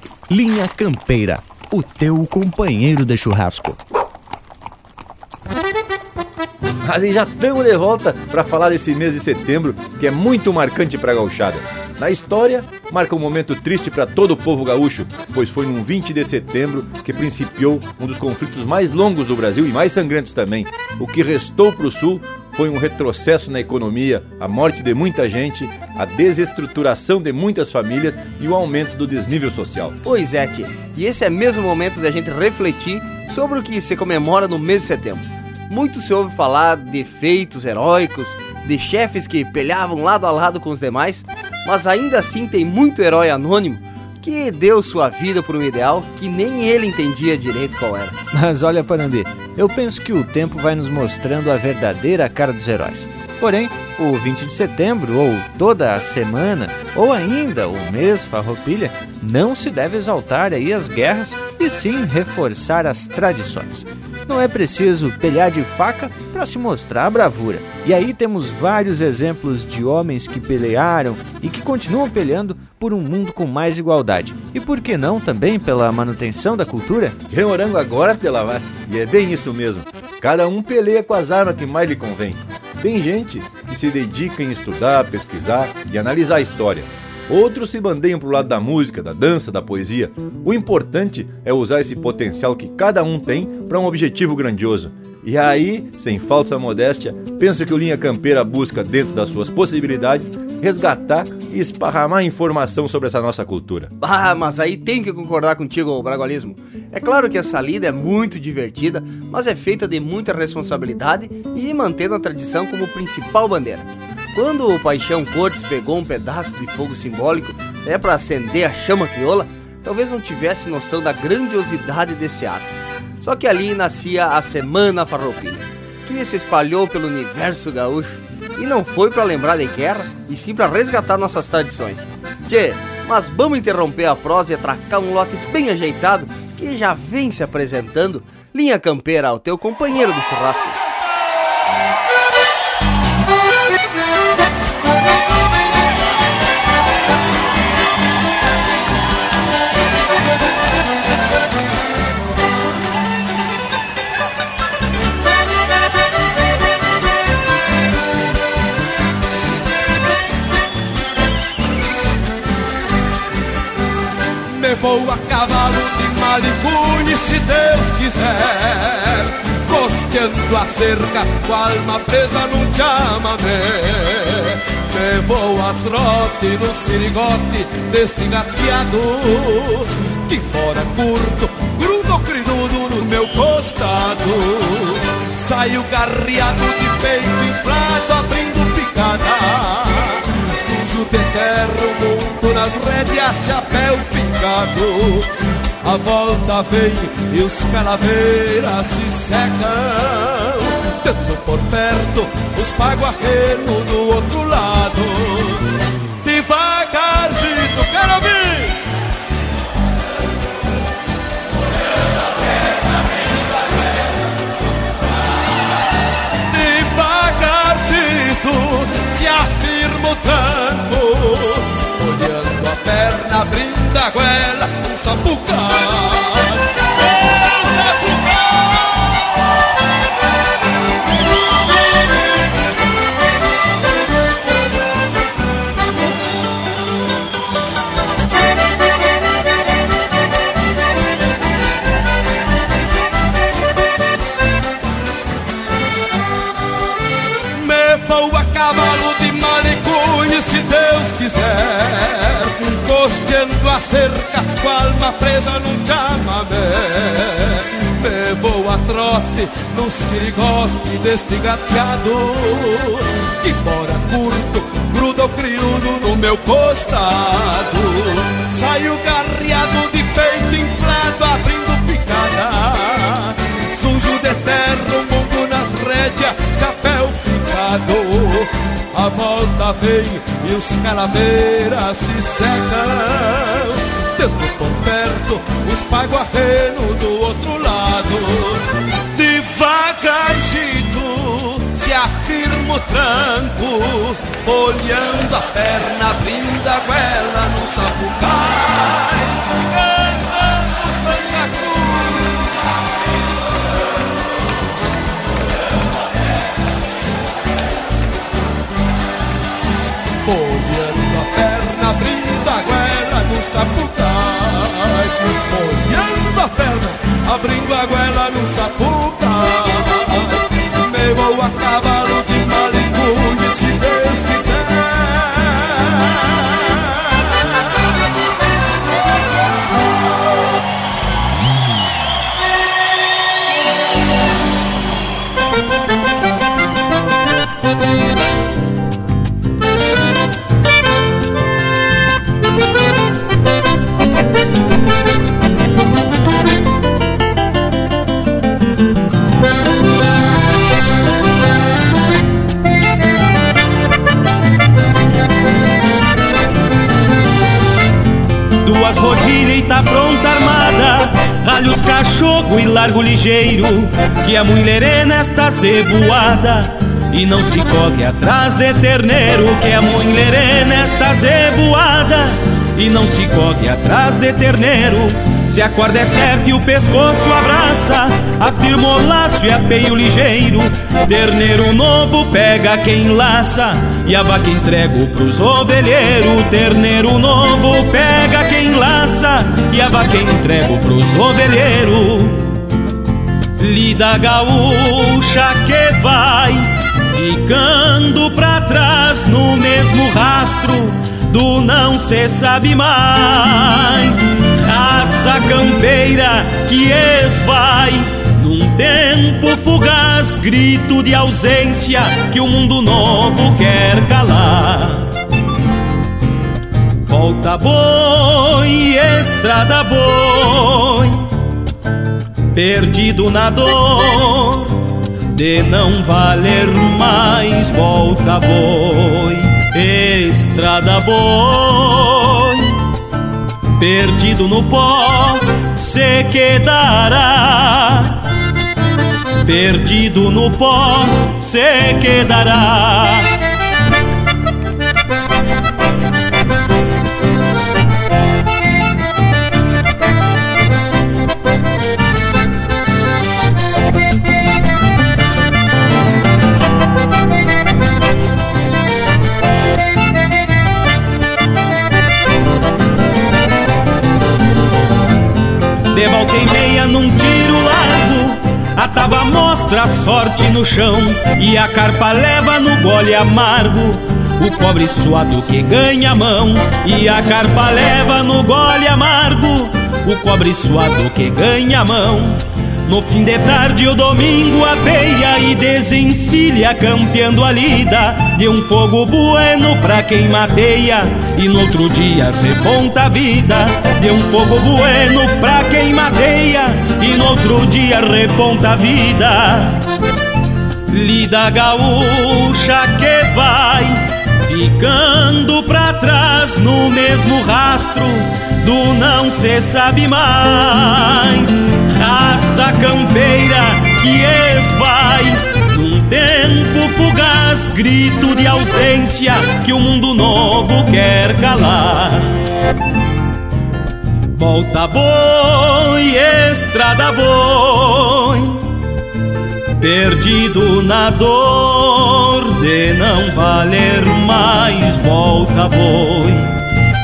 Linha Campeira, o teu companheiro de churrasco. Mas já estamos de volta para falar desse mês de setembro, que é muito marcante para a gauchada. Na história, marca um momento triste para todo o povo gaúcho, pois foi num 20 de setembro que principiou um dos conflitos mais longos do Brasil e mais sangrentos também. O que restou para o Sul foi um retrocesso na economia, a morte de muita gente, a desestruturação de muitas famílias e o aumento do desnível social. Pois é, tia. E esse é mesmo o momento da gente refletir sobre o que se comemora no mês de setembro. Muito se ouve falar de feitos heróicos, de chefes que peleavam lado a lado com os demais, mas ainda assim tem muito herói anônimo que deu sua vida por um ideal que nem ele entendia direito qual era. Mas olha, Panambi, eu penso que o tempo vai nos mostrando a verdadeira cara dos heróis. Porém, o 20 de setembro, ou toda a semana, ou ainda o mês farroupilha, não se deve exaltar aí as guerras e sim reforçar as tradições. Não é preciso pelhar de faca para se mostrar a bravura. E aí temos vários exemplos de homens que pelearam e que continuam peleando por um mundo com mais igualdade. E por que não também pela manutenção da cultura? Que morango agora, Telavasti. E é bem isso mesmo. Cada um peleia com as armas que mais lhe convém. Tem gente que se dedica em estudar, pesquisar e analisar a história. Outros se bandeiam para o lado da música, da dança, da poesia. O importante é usar esse potencial que cada um tem para um objetivo grandioso. E aí, sem falsa modéstia, penso que o Linha Campeira busca, dentro das suas possibilidades, resgatar e esparramar informação sobre essa nossa cultura. Ah, mas aí tem que concordar contigo, Bragualismo. É claro que essa lida é muito divertida, mas é feita de muita responsabilidade e mantendo a tradição como principal bandeira. Quando o Paixão Cortes pegou um pedaço de fogo simbólico é para acender a chama crioula, talvez não tivesse noção da grandiosidade desse ato. Só que ali nascia a Semana Farroupilha, que se espalhou pelo universo gaúcho e não foi para lembrar de guerra, e sim para resgatar nossas tradições. Tchê, mas vamos interromper a prosa e atracar um lote bem ajeitado que já vem se apresentando. Linha Campeira, o teu companheiro do churrasco. Vou a cavalo de Malicunha se Deus quiser Costeando a cerca com a alma presa num chamamé. Me vou a trote no sirigote deste gateado Que embora curto, grudo crinudo no meu costado. Saio garreado de peito inflado abrindo picada Sujo de terra o mundo nas rédeas, chapéu pingado. A volta vem e os calaveiras se secam. Tendo por perto os paguarrenos do outro lado abrindo a goela Um sapucão Me vou a cavalo cerca alma presa num chamamé. Vou a trote no sirigote deste gateado Que embora curto, grudo criudo no meu costado. Saio garreado de peito inflado abrindo picada. Sujo de terra, o mundo nas rédeas, chapéu ficado A volta vem e os calaveiras se secam. Tendo por perto os paguarrenos do outro lado. Devagarzinho se afirma o tranco Olhando a perna, abrindo a goela no sapucai sapucai Olhando a perna, abrindo a goela no sapucai Me vou a cavalo de malicunho se Deus quiser rodilha e tá pronta armada. Ralha os cachorro e largo ligeiro, que a mulher nesta zeboada. E não se coque atrás de terneiro, que a mulher nesta zeboada. E não se coque atrás de terneiro, se a corda é certa e o pescoço abraça, afirma o laço e apeio ligeiro. Terneiro novo pega quem laça, e a vaca entrego pros ovelheiros. Terneiro novo pega quem laça, e a vaca entrego pros ovelheiros. Lida gaúcha que vai ficando pra trás no mesmo rastro do não se sabe mais raça campeira que esvai tempo fugaz, grito de ausência que o mundo novo quer calar. Volta boi, estrada boi, perdido na dor de não valer mais. Volta boi, estrada boi perdido no pó se quedará. Perdido no pó se quedará. de volta e meia num tiro largo. A tava mostra a sorte no chão e a carpa leva no gole amargo. O pobre suado que ganha a mão e a carpa leva no gole amargo. O cobre suado que ganha a mão. No fim de tarde o domingo apeia e desencilha campeando a lida De um fogo bueno pra quem mateia. E no outro dia reponta a vida De um fogo bueno pra quem mateia. E no outro dia reponta a vida. Lida gaúcha que vai ficando pra trás no mesmo rastro do não se sabe mais. Raça campeira que esvai num tempo fugaz, grito de ausência que o mundo novo quer calar. Volta boi, estrada boi, perdido na dor de não valer mais. Volta boi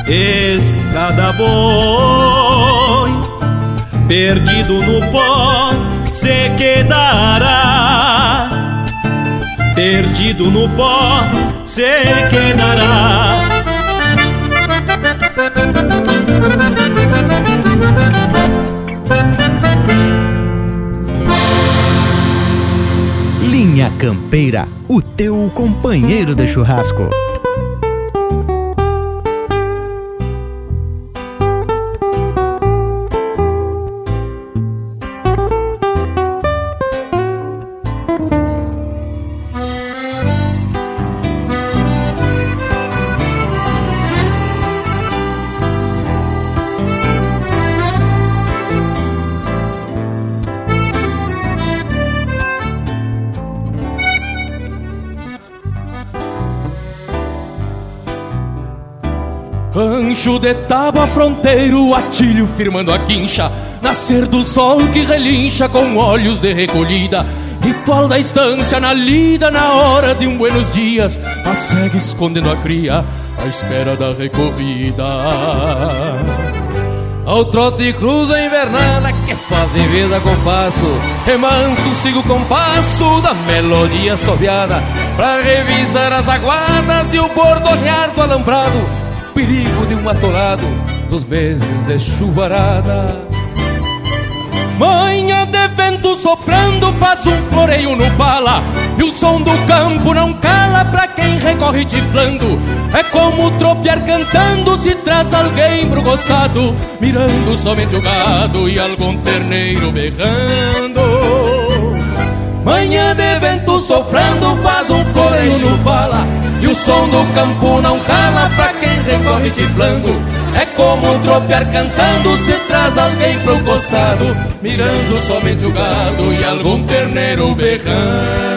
estrada boi, perdido no pó se quedará, perdido no pó se quedará. Linha Campeira, o teu companheiro de churrasco. De tábua fronteiro, atilho firmando a quincha. Nascer do sol que relincha com olhos de recolhida. Ritual da estância na lida na hora de um buenos dias. A cega escondendo a cria à espera da recorrida. Ao trote cruza invernada que fazem vida com passo. Remanso sigo o compasso da melodia assobiada. Pra revisar as aguadas e o bordonear do alambrado perigo de um atolado nos meses de chuvarada. Manhã de vento soprando faz um floreio no pala E o som do campo não cala pra quem recorre tiflando É como tropear cantando se traz alguém pro costado Mirando somente o gado e algum terneiro berrando Manhã de vento soprando faz um floreio no pala e o som do campo não cala pra quem recorre tiflando É como tropear cantando Se traz alguém pro costado Mirando somente o gado E algum terneiro berrando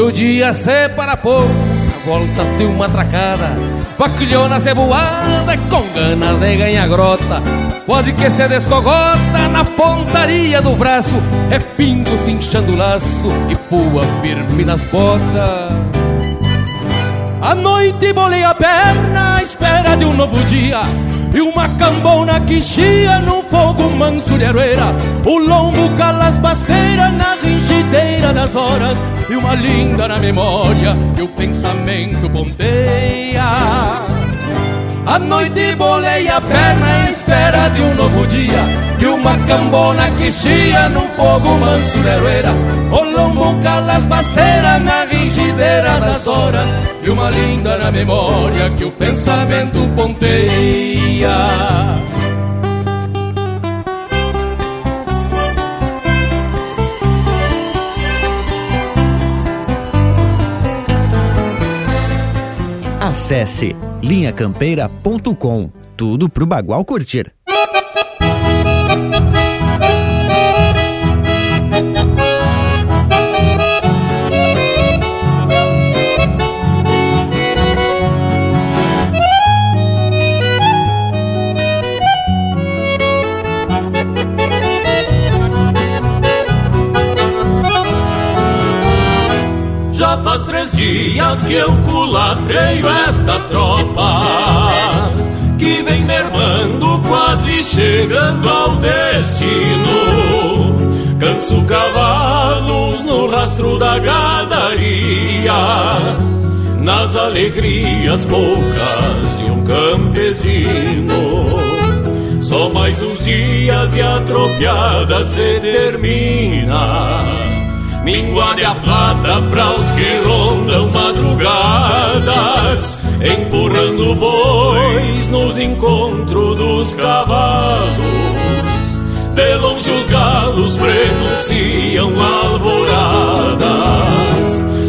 E o dia se para pouco, a voltas de uma tracada, vaquilhona ceboada com ganas de ganhar grota. Quase que se descogota na pontaria do braço, é pingo cinchando o laço e pua firme nas botas. A noite bolei a perna à espera de um novo dia. E uma cambona que chia num fogo manso de aroeira. O lombo cala as basteiras na ringideira das horas E uma linda na memória que o pensamento ponteia. A noite bolei a perna à espera de um novo dia E uma cambona que chia num fogo manso de aroeira. O lombo cala as basteiras na rigideira das horas E uma linda na memória que o pensamento ponteia Acesse linhacampeira.com. Tudo pro Bagual curtir. Já que eu culatreio esta tropa Que vem mermando, quase chegando ao destino. Canso cavalos no rastro da gadaria Nas alegrias poucas de um campesino. Só mais uns dias e a tropiada se termina Minguade a plata para os que rondam madrugadas, empurrando bois nos encontros dos cavalos. De longe os galos prenunciam alvoradas.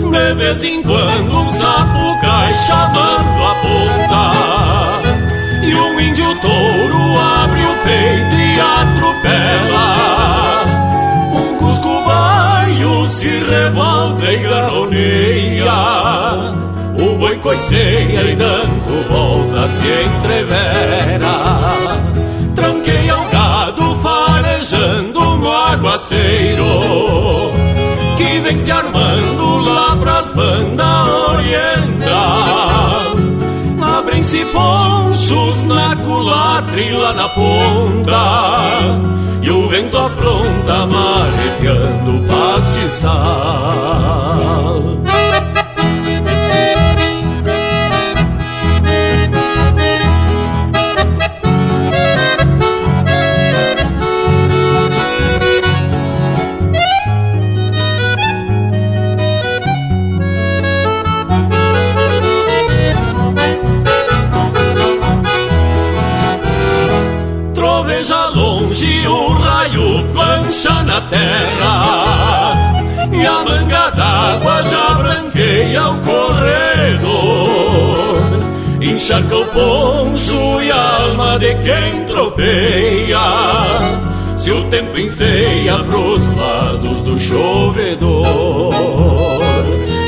De vez em quando um sapo cai chamando a ponta. E um índio touro abre o peito e atropela se revolta e garoneia. O boi coiceia e dando volta se entrevera. Tranqueia o gado farejando no aguaceiro Que vem se armando lá pras bandas oriental Abrem-se ponchos na culatra e lá na ponta E o vento afronta mareteando o pastiçal mancha na terra Encharca o poncho e a alma de quem tropeia. Se o tempo enfeia pros lados do chovedor,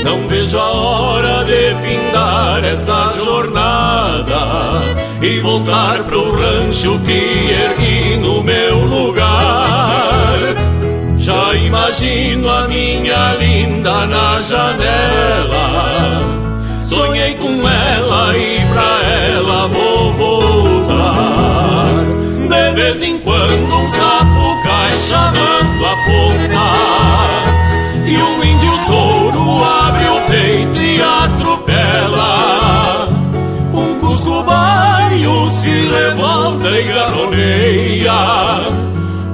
não vejo a hora de findar esta jornada e voltar pro rancho que ergui no meu lugar. Já imagino a minha linda na janela sonhei com ela e pra ela vou voltar. De vez em quando um sapo cai chamando a ponta. E um índio touro abre o peito e atropela. Um cusco baio se levanta e garoneia.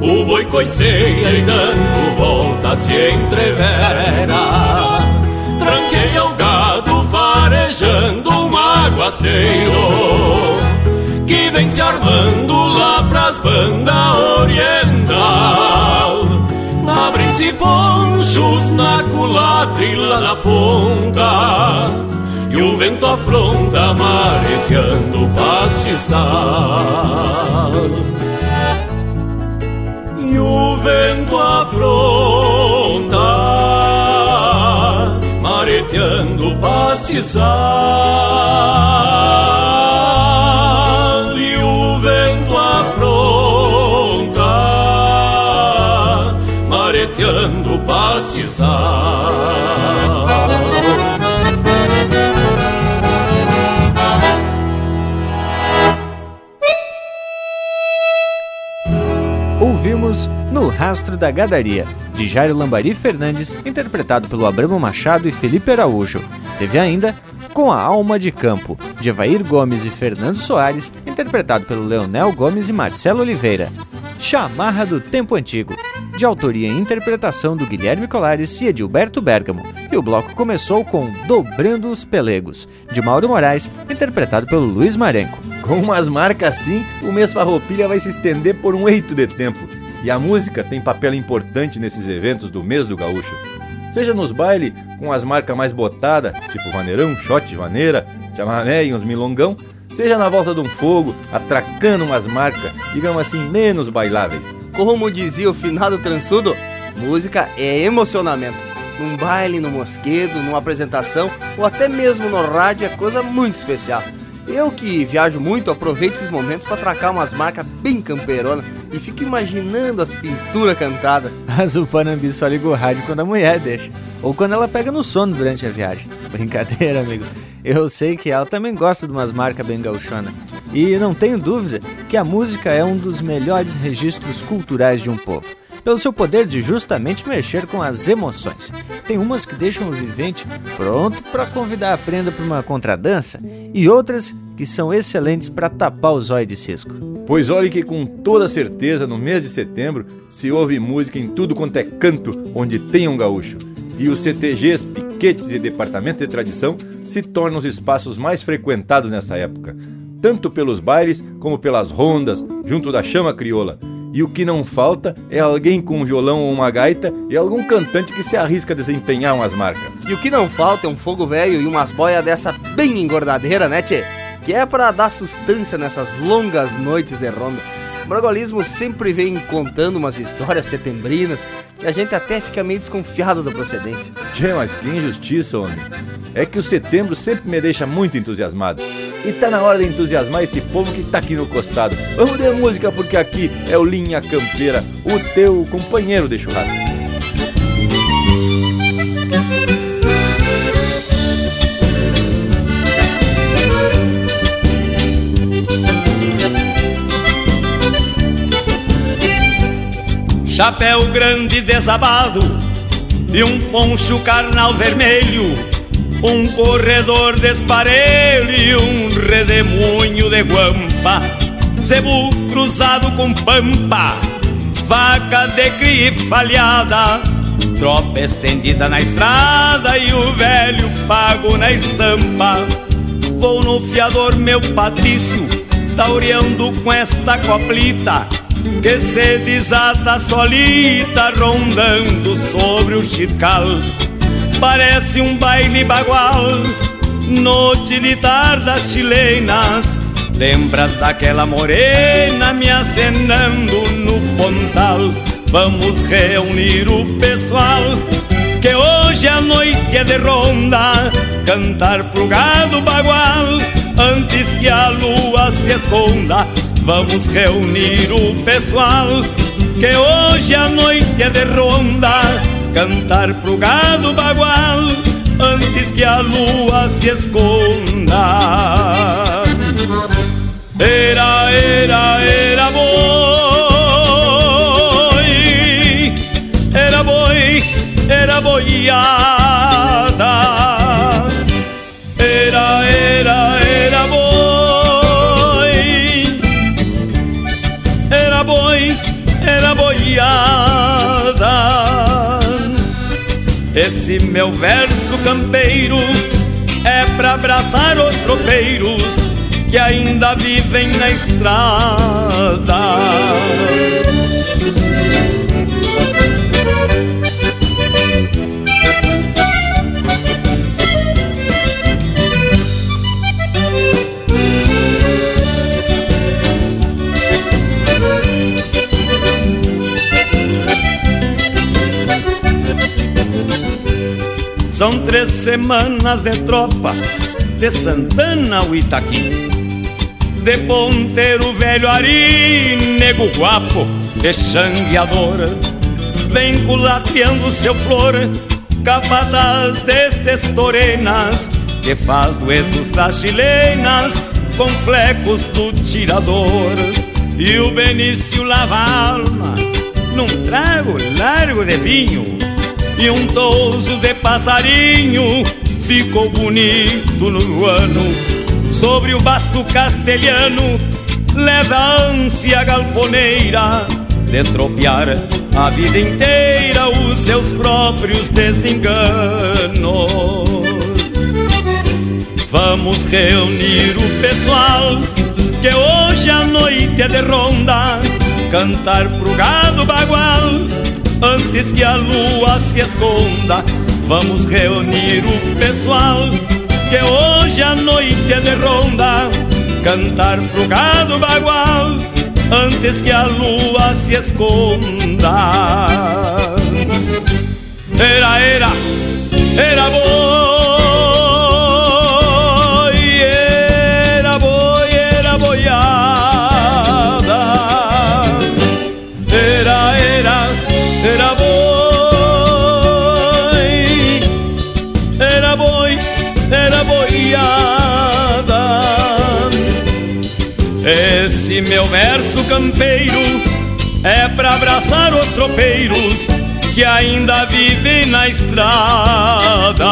O boi coiceia e dando volta se entrevera que vem se armando lá pras bandas oriental. Abrem-se ponchos na culatra e lá na ponta. E o vento afronta mareteando pastiçal e o vento afronta, mareteando o pastizal. E o vento afronta, mareteando pastizal. Ouvimos No Rastro da Gadaria, de Jairo Lambari Fernandes, interpretado pelo Abramo Machado e Felipe Araújo. Teve ainda Com a Alma de Campo, de Evair Gomes e Fernando Soares, interpretado pelo Leonel Gomes e Marcelo Oliveira. Chamarra do Tempo Antigo, de autoria e interpretação do Guilherme Colares e Edilberto Bergamo. E o bloco começou com Dobrando os Pelegos, de Mauro Moraes, interpretado pelo Luiz Marenco. Com umas marcas assim, o mês Farroupilha vai se estender por um eito de tempo. E a música tem papel importante nesses eventos do mês do gaúcho. Seja nos bailes com as marcas mais botadas, tipo vaneirão, shot vaneira, chamamé e uns milongão, seja na volta de um fogo, atracando umas marcas, digamos assim, menos bailáveis. Como dizia o finado transudo, música é emocionamento. Num baile, no mosquedo, numa apresentação ou até mesmo no rádio é coisa muito especial. Eu que viajo muito, aproveito esses momentos para atracar umas marcas bem camperonas e fico imaginando as pinturas cantadas. Mas o Panambi só liga o rádio quando a mulher deixa. Ou quando ela pega no sono durante a viagem. Brincadeira, amigo. Eu sei que ela também gosta de umas marcas bem gauchona. E não tenho dúvida que a música é um dos melhores registros culturais de um povo pelo seu poder de justamente mexer com as emoções. Tem umas que deixam o vivente pronto para convidar a prenda para uma contradança e outras que são excelentes para tapar o zóio de cisco. Pois olhe que com toda certeza no mês de setembro se ouve música em tudo quanto é canto onde tem um gaúcho. E os CTGs, piquetes e departamentos de tradição se tornam os espaços mais frequentados nessa época, tanto pelos bailes como pelas rondas junto da chama crioula e o que não falta é alguém com um violão ou uma gaita e algum cantante que se arrisca a desempenhar umas marcas. E o que não falta é um fogo velho e umas boias dessa bem engordadeira, né, tchê? Que é para dar sustância nessas longas noites de ronda. Bragolismo sempre vem contando umas histórias setembrinas que a gente até fica meio desconfiado da procedência. Tchê, mas que injustiça, homem. É que o setembro sempre me deixa muito entusiasmado. E tá na hora de entusiasmar esse povo que tá aqui no costado. Vamos de música porque aqui é o Linha Campeira, o teu companheiro de churrasco. Chapéu grande desabado e um poncho carnal vermelho um corredor de esparelho e um redemoinho de guampa, zebu cruzado com pampa, vaca de cria falhada, tropa estendida na estrada e o velho pago na estampa. Vou no fiador, meu Patrício, taureando com esta coplita, que se desata solita, rondando sobre o chircal parece um baile bagual no tilitar das chilenas. Lembra daquela morena me acenando no pontal. Vamos reunir o pessoal que hoje a noite é de ronda. Cantar pro gado bagual antes que a lua se esconda. Vamos reunir o pessoal que hoje a noite é de ronda cantar pro gado bagual antes que a lua se esconda. Era, era, era Esse meu verso campeiro é pra abraçar os tropeiros que ainda vivem na estrada. São três semanas de tropa de Santana ao Itaqui De ponteiro velho Ari, nego guapo de xangueador Vem culateando seu flor, capataz destes torenas Que faz duetos das chilenas com flecos do tirador. E o Benício lava a alma num trago largo de vinho e um touso de passarinho ficou bonito no ano. Sobre o basto castelhano leva a ânsia galponeira de tropear a vida inteira os seus próprios desenganos. Vamos reunir o pessoal que hoje a noite é de ronda, cantar pro gado bagual antes que a lua se esconda. Vamos reunir o pessoal que hoje a noite é de ronda, cantar pro gado bagual antes que a lua se esconda. Era, era, era bom. Abraçar os tropeiros que ainda vivem na estrada.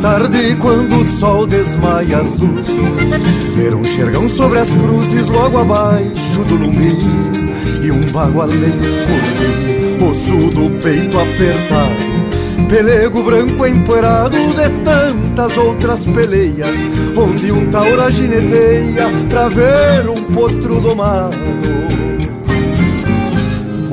Tarde, quando o sol desmaia as luzes, ver um xergão sobre as cruzes logo abaixo do lumbi e um bagualeiro correr, osso do peito apertado, pelego branco empoeirado de tantas outras peleias, onde um taura gineteia pra ver um potro domado.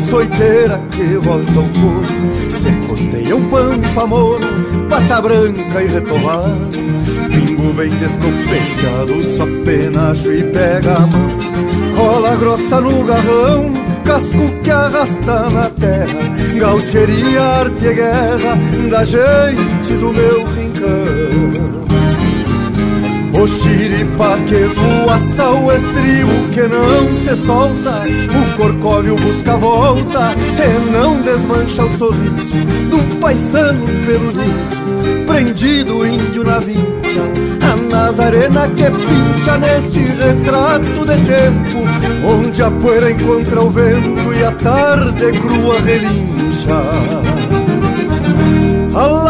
soiteira que volta ao couro Se costeia um pampa moro, pata branca e retovado Pingo bem descompechado, só penacho e pega a mão. Cola grossa no garrão, casco que arrasta na terra. Gaucheria, arte e guerra da gente do meu rincão O xiripa que voaça o estribo que não se solta. O corcóvio busca volta e não desmancha o sorriso um paisano pelo liso, prendido índio na vincha A Nazarena que pincha neste retrato de tempo Onde a poeira encontra o vento e a tarde crua relincha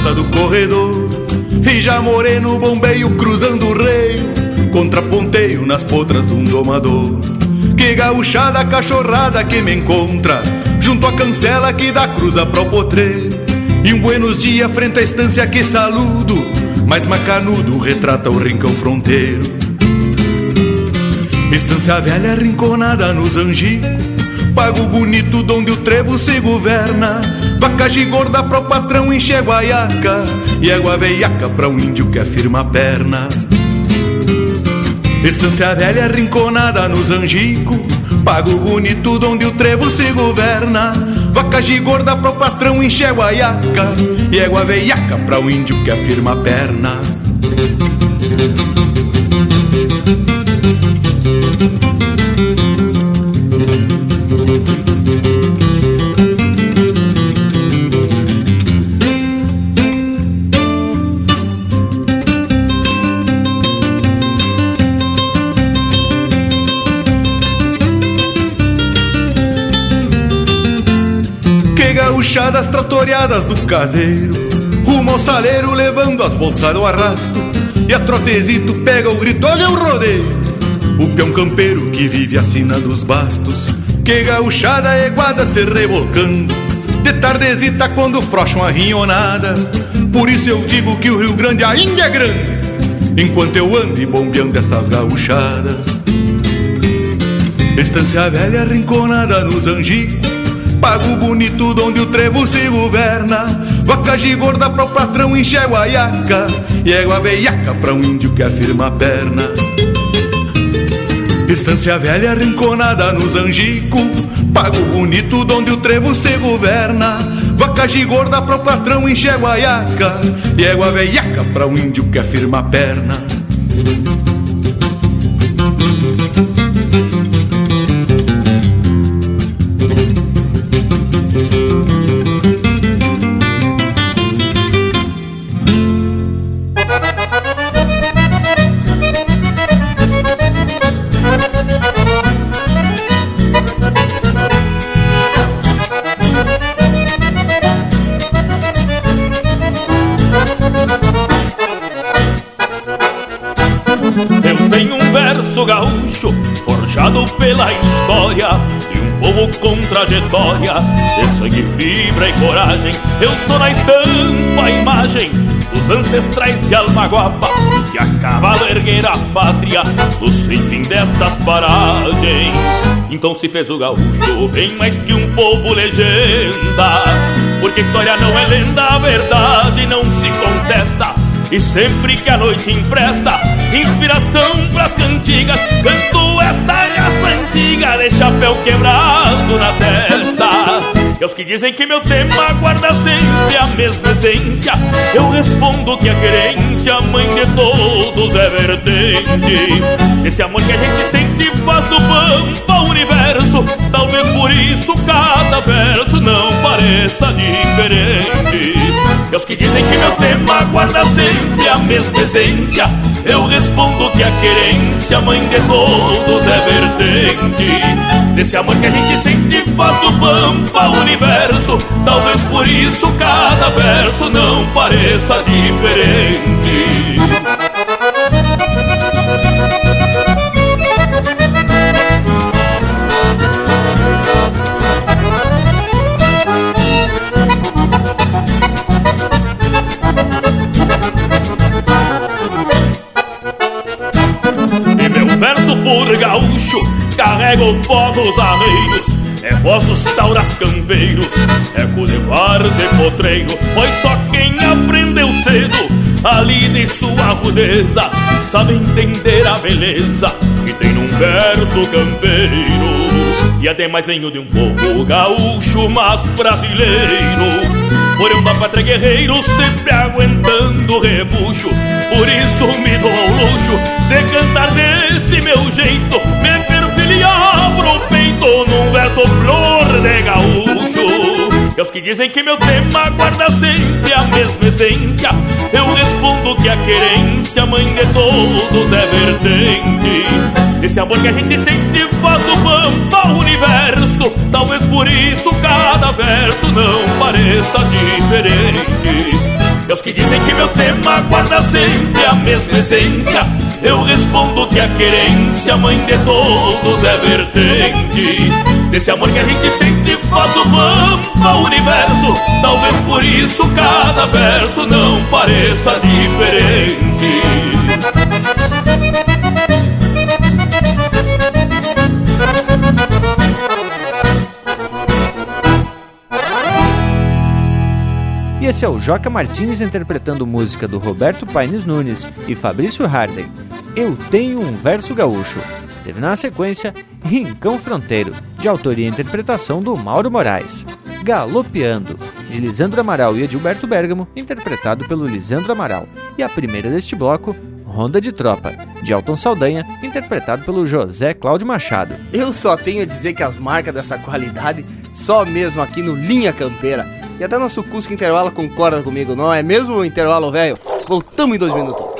Volta do corredor. E já morei no bombeio cruzando o rei Contraponteio nas potras de um domador. Que gauchada cachorrada que me encontra Junto à cancela que dá cruza pro potreiro E um buenos dias frente à estância que saludo Mais macanudo retrata o rincão fronteiro. Estância velha rinconada nos angicos Pago bonito donde o trevo se governa Vaca gorda pro patrão enche guaiaca E égua veiaca pra um índio que afirma a perna. Estância velha rinconada nos angico Pago bonito donde o trevo se governa. Vaca gorda pro patrão enche guaiaca E égua veiaca pra um índio que afirma a perna Que gauchadas tratoreadas do caseiro Rumo ao saleiro levando as bolsas no arrasto E a trotezito pega o grito, olha o rodeio! O peão campeiro que vive a sina dos bastos Que gauchada eguada se revolcando De tardezita quando frocha uma rinhonada. Por isso eu digo que o Rio Grande ainda é grande Enquanto eu ando bombeando estas gauchadas. Estância velha rinconada nos angicos Pago bonito donde o trevo se governa. Vaca gorda pro patrão enche guaiaca. E égua veiaca pra um índio que afirma a perna. Estância velha rinconada nos angico. Pago bonito donde o trevo se governa. Vaca gorda pro patrão enche guaiaca. E égua veiaca pra um índio que afirma a perna pela história E um povo com trajetória de sangue, fibra e coragem. Eu sou na estampa a imagem dos ancestrais de Almaguapa que a cavalo a pátria no sem fim dessas paragens. Então se fez o gaúcho bem mais que um povo legenda, porque história não é lenda, a verdade não se contesta. E sempre que a noite empresta inspiração pras cantigas, canto esta raça antiga de chapéu quebrado na testa. E aos que dizem que meu tema guarda sempre a mesma essência, eu respondo que a querência, mãe de todos, é vertente. Esse amor que a gente sente faz do pampa o universo, talvez por isso cada verso não pareça diferente. E aos que dizem que meu tema guarda sempre a mesma essência, eu respondo que a querência, mãe de todos, é vertente. Desse amor que a gente sente faz do pampa o universo, talvez por isso cada verso não pareça diferente. por gaúcho, carrega dos arreios, é voz dos tauras campeiros, é de várzea e potreiro, pois só quem aprendeu cedo a lida e sua rudeza sabe entender a beleza que tem num verso campeiro. E ademais venho de um povo gaúcho, mas brasileiro. Porém da pátria guerreiro, sempre aguentando o rebucho Por isso me dou ao luxo de cantar desse meu jeito Me perfil abro o peito num verso flor de gaúcho. E os que dizem que meu tema guarda sempre a mesma essência. Eu respondo que a querência, mãe de todos, é vertente. Esse amor que a gente sente faz do pampa o universo. Talvez por isso cada verso não pareça diferente. E os que dizem que meu tema guarda sempre a mesma essência Eu respondo que a querência, mãe de todos, é vertente Desse amor que a gente sente faz do pampa o universo Talvez por isso cada verso não pareça diferente esse é o Joca Martins interpretando música do Roberto Paines Nunes e Fabrício Harden. Eu tenho um verso gaúcho. Teve na sequência Rincão Fronteiro, de autoria e interpretação do Mauro Moraes. Galopeando, de Lisandro Amaral e Edilberto Bergamo, interpretado pelo Lisandro Amaral. E a primeira deste bloco, Ronda de Tropa, de Alton Saldanha, interpretado pelo José Cláudio Machado. Eu só tenho a dizer que as marcas dessa qualidade só mesmo aqui no Linha Campeira. E até nosso Cusco Intervalo concorda comigo, não é mesmo, intervalo velho? Voltamos em dois minutos.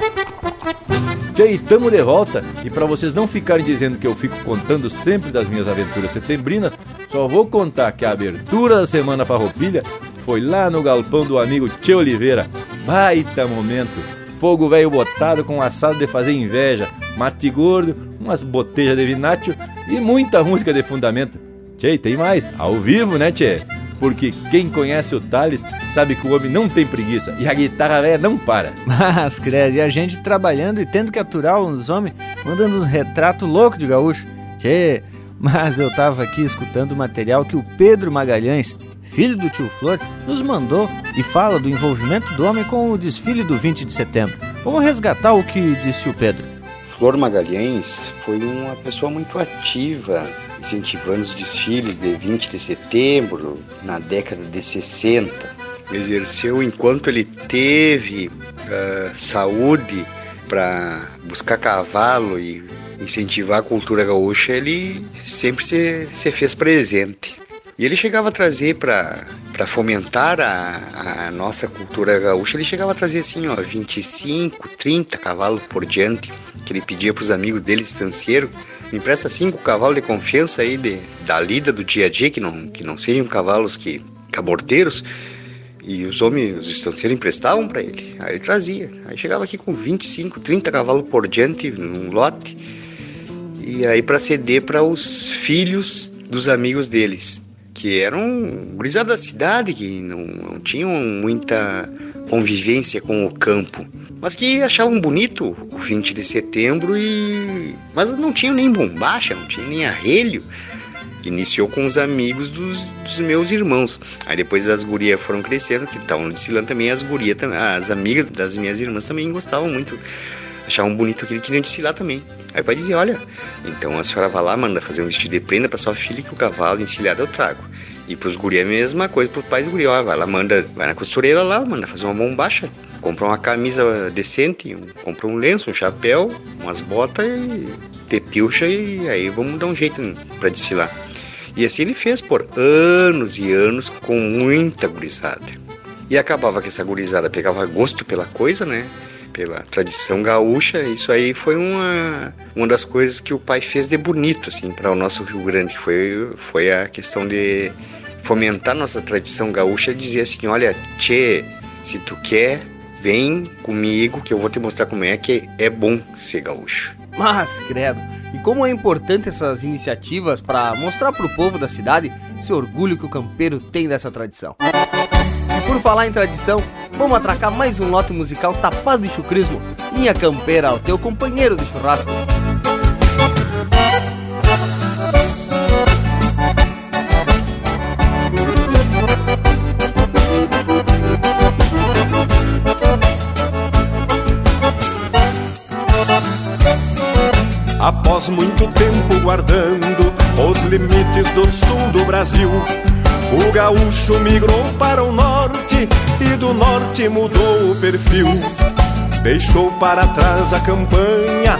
Aí, tamo de volta. E para vocês não ficarem dizendo que eu fico contando sempre das minhas aventuras setembrinas, só vou contar que a abertura da Semana Farroupilha foi lá no galpão do amigo Tchê Oliveira. Baita momento! fogo velho botado com assado de fazer inveja, mate gordo, umas botejas de vinátio e muita música de fundamento. Tchê, tem mais, ao vivo, né, Tchê? Porque quem conhece o Thales sabe que o homem não tem preguiça e a guitarra velha não para. Mas, credo, e a gente trabalhando e tendo que aturar uns homens, mandando uns retratos loucos de gaúcho. Tchê, mas eu tava aqui escutando o material que o Pedro Magalhães, filho do tio Flor, nos mandou e fala do envolvimento do homem com o desfile do 20 de setembro. Vamos resgatar o que disse o Pedro. Flor Magalhães foi uma pessoa muito ativa, incentivando os desfiles de 20 de setembro na década de 60. Exerceu enquanto ele teve uh, saúde para buscar cavalo e incentivar a cultura gaúcha, ele sempre se, se fez presente. E ele chegava a trazer para para fomentar a, a, nossa cultura gaúcha, ele chegava a trazer assim, ó, 25, 30 cavalos por diante, que ele pedia para os amigos dele, estancieiro, me empresta cinco cavalos de confiança aí de, da lida do dia a dia, que não, que não sejam cavalos que caborteiros, e os homens, os estanceiros emprestavam para ele. Aí ele trazia. Aí chegava aqui com 25, 30 cavalos por diante num lote. E aí para ceder para os filhos dos amigos deles que eram gurizada da cidade, que não, não tinham muita convivência com o campo, mas que achavam bonito o 20 de setembro e mas não tinham nem bombacha, não tinha nem arrelho. Iniciou com os amigos dos, dos meus irmãos. Aí depois as gurias foram crescendo, que estavam desfilando também, as gurias, as amigas das minhas irmãs também gostavam muito, achavam bonito aquilo, queriam desfilar também. Aí o pai dizia, olha, então a senhora vai lá, manda fazer um vestido de prenda para sua filha que o cavalo encilhado eu trago. E pros guri é a mesma coisa pro pai do guri, ó, vai lá, manda, vai na costureira lá, manda fazer uma bombacha, compra uma camisa decente, um, compra um lenço, um chapéu, umas botas e te pilcha e aí vamos dar um jeito para desfilar. E assim ele fez por anos e anos com muita gurizada. E acabava que essa gurizada pegava gosto pela coisa, né? pela tradição gaúcha. Isso aí foi uma, uma das coisas que o pai fez de bonito assim para o nosso Rio Grande, foi foi a questão de fomentar nossa tradição gaúcha e dizer assim, olha, tchê, se tu quer, vem comigo que eu vou te mostrar como é que é bom ser gaúcho. Mas, credo, e como é importante essas iniciativas para mostrar para o povo da cidade esse orgulho que o campeiro tem dessa tradição. Por falar em tradição, vamos atracar mais um lote musical tapado de chucrismo. Minha campeira, o teu companheiro de churrasco. Após muito tempo guardando os limites do sul do Brasil, o gaúcho migrou para o norte e do norte mudou o perfil. Deixou para trás a campanha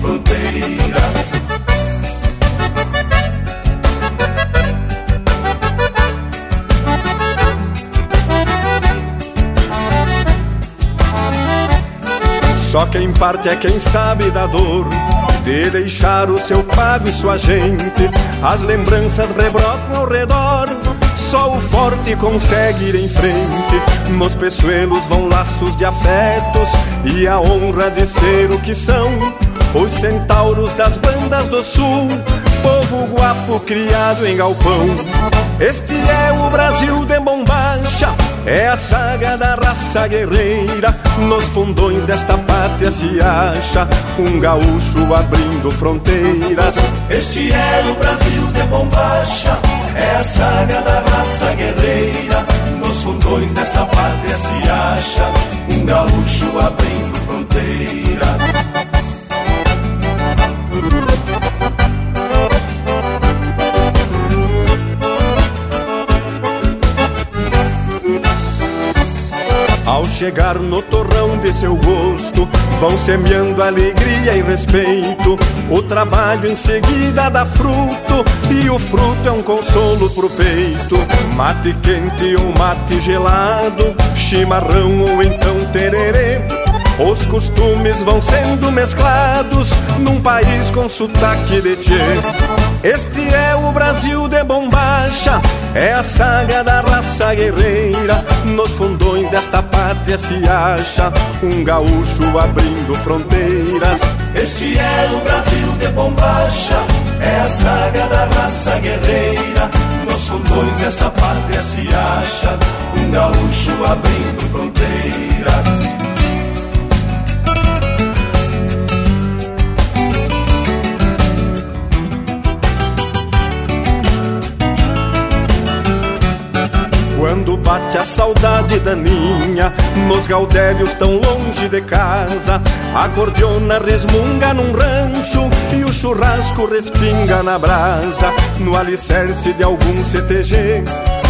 fronteiras. Só quem parte é quem sabe da dor de deixar o seu pago e sua gente. As lembranças rebrotam ao redor. Só o forte consegue ir em frente. Nos peçoelos vão laços de afetos e a honra de ser o que são. Os centauros das bandas do sul, povo guapo criado em galpão. Este é o Brasil de bombacha é a saga da raça guerreira. Nos fundões desta pátria se acha um gaúcho abrindo fronteiras. Este é o Brasil de bombacha. É a saga da raça guerreira. Nos fundões desta pátria se acha um gaúcho abrindo fronteiras. Ao chegar no torrão de seu gosto, vão semeando alegria e respeito. O trabalho em seguida dá fruto, e o fruto é um consolo pro peito. Mate quente ou mate gelado, chimarrão ou então tererê. Os costumes vão sendo mesclados num país com sotaque de tchê. Este é o Brasil de bombacha, é a saga da raça guerreira. Nos fundões desta pátria se acha um gaúcho abrindo fronteiras. Este é o Brasil de bombacha, é a saga da raça guerreira. Nos fundões desta pátria se acha um gaúcho abrindo fronteiras. Quando bate a saudade daninha Nos gaudérios tão longe de casa A cordiona resmunga num rancho E o churrasco respinga na brasa No alicerce de algum CTG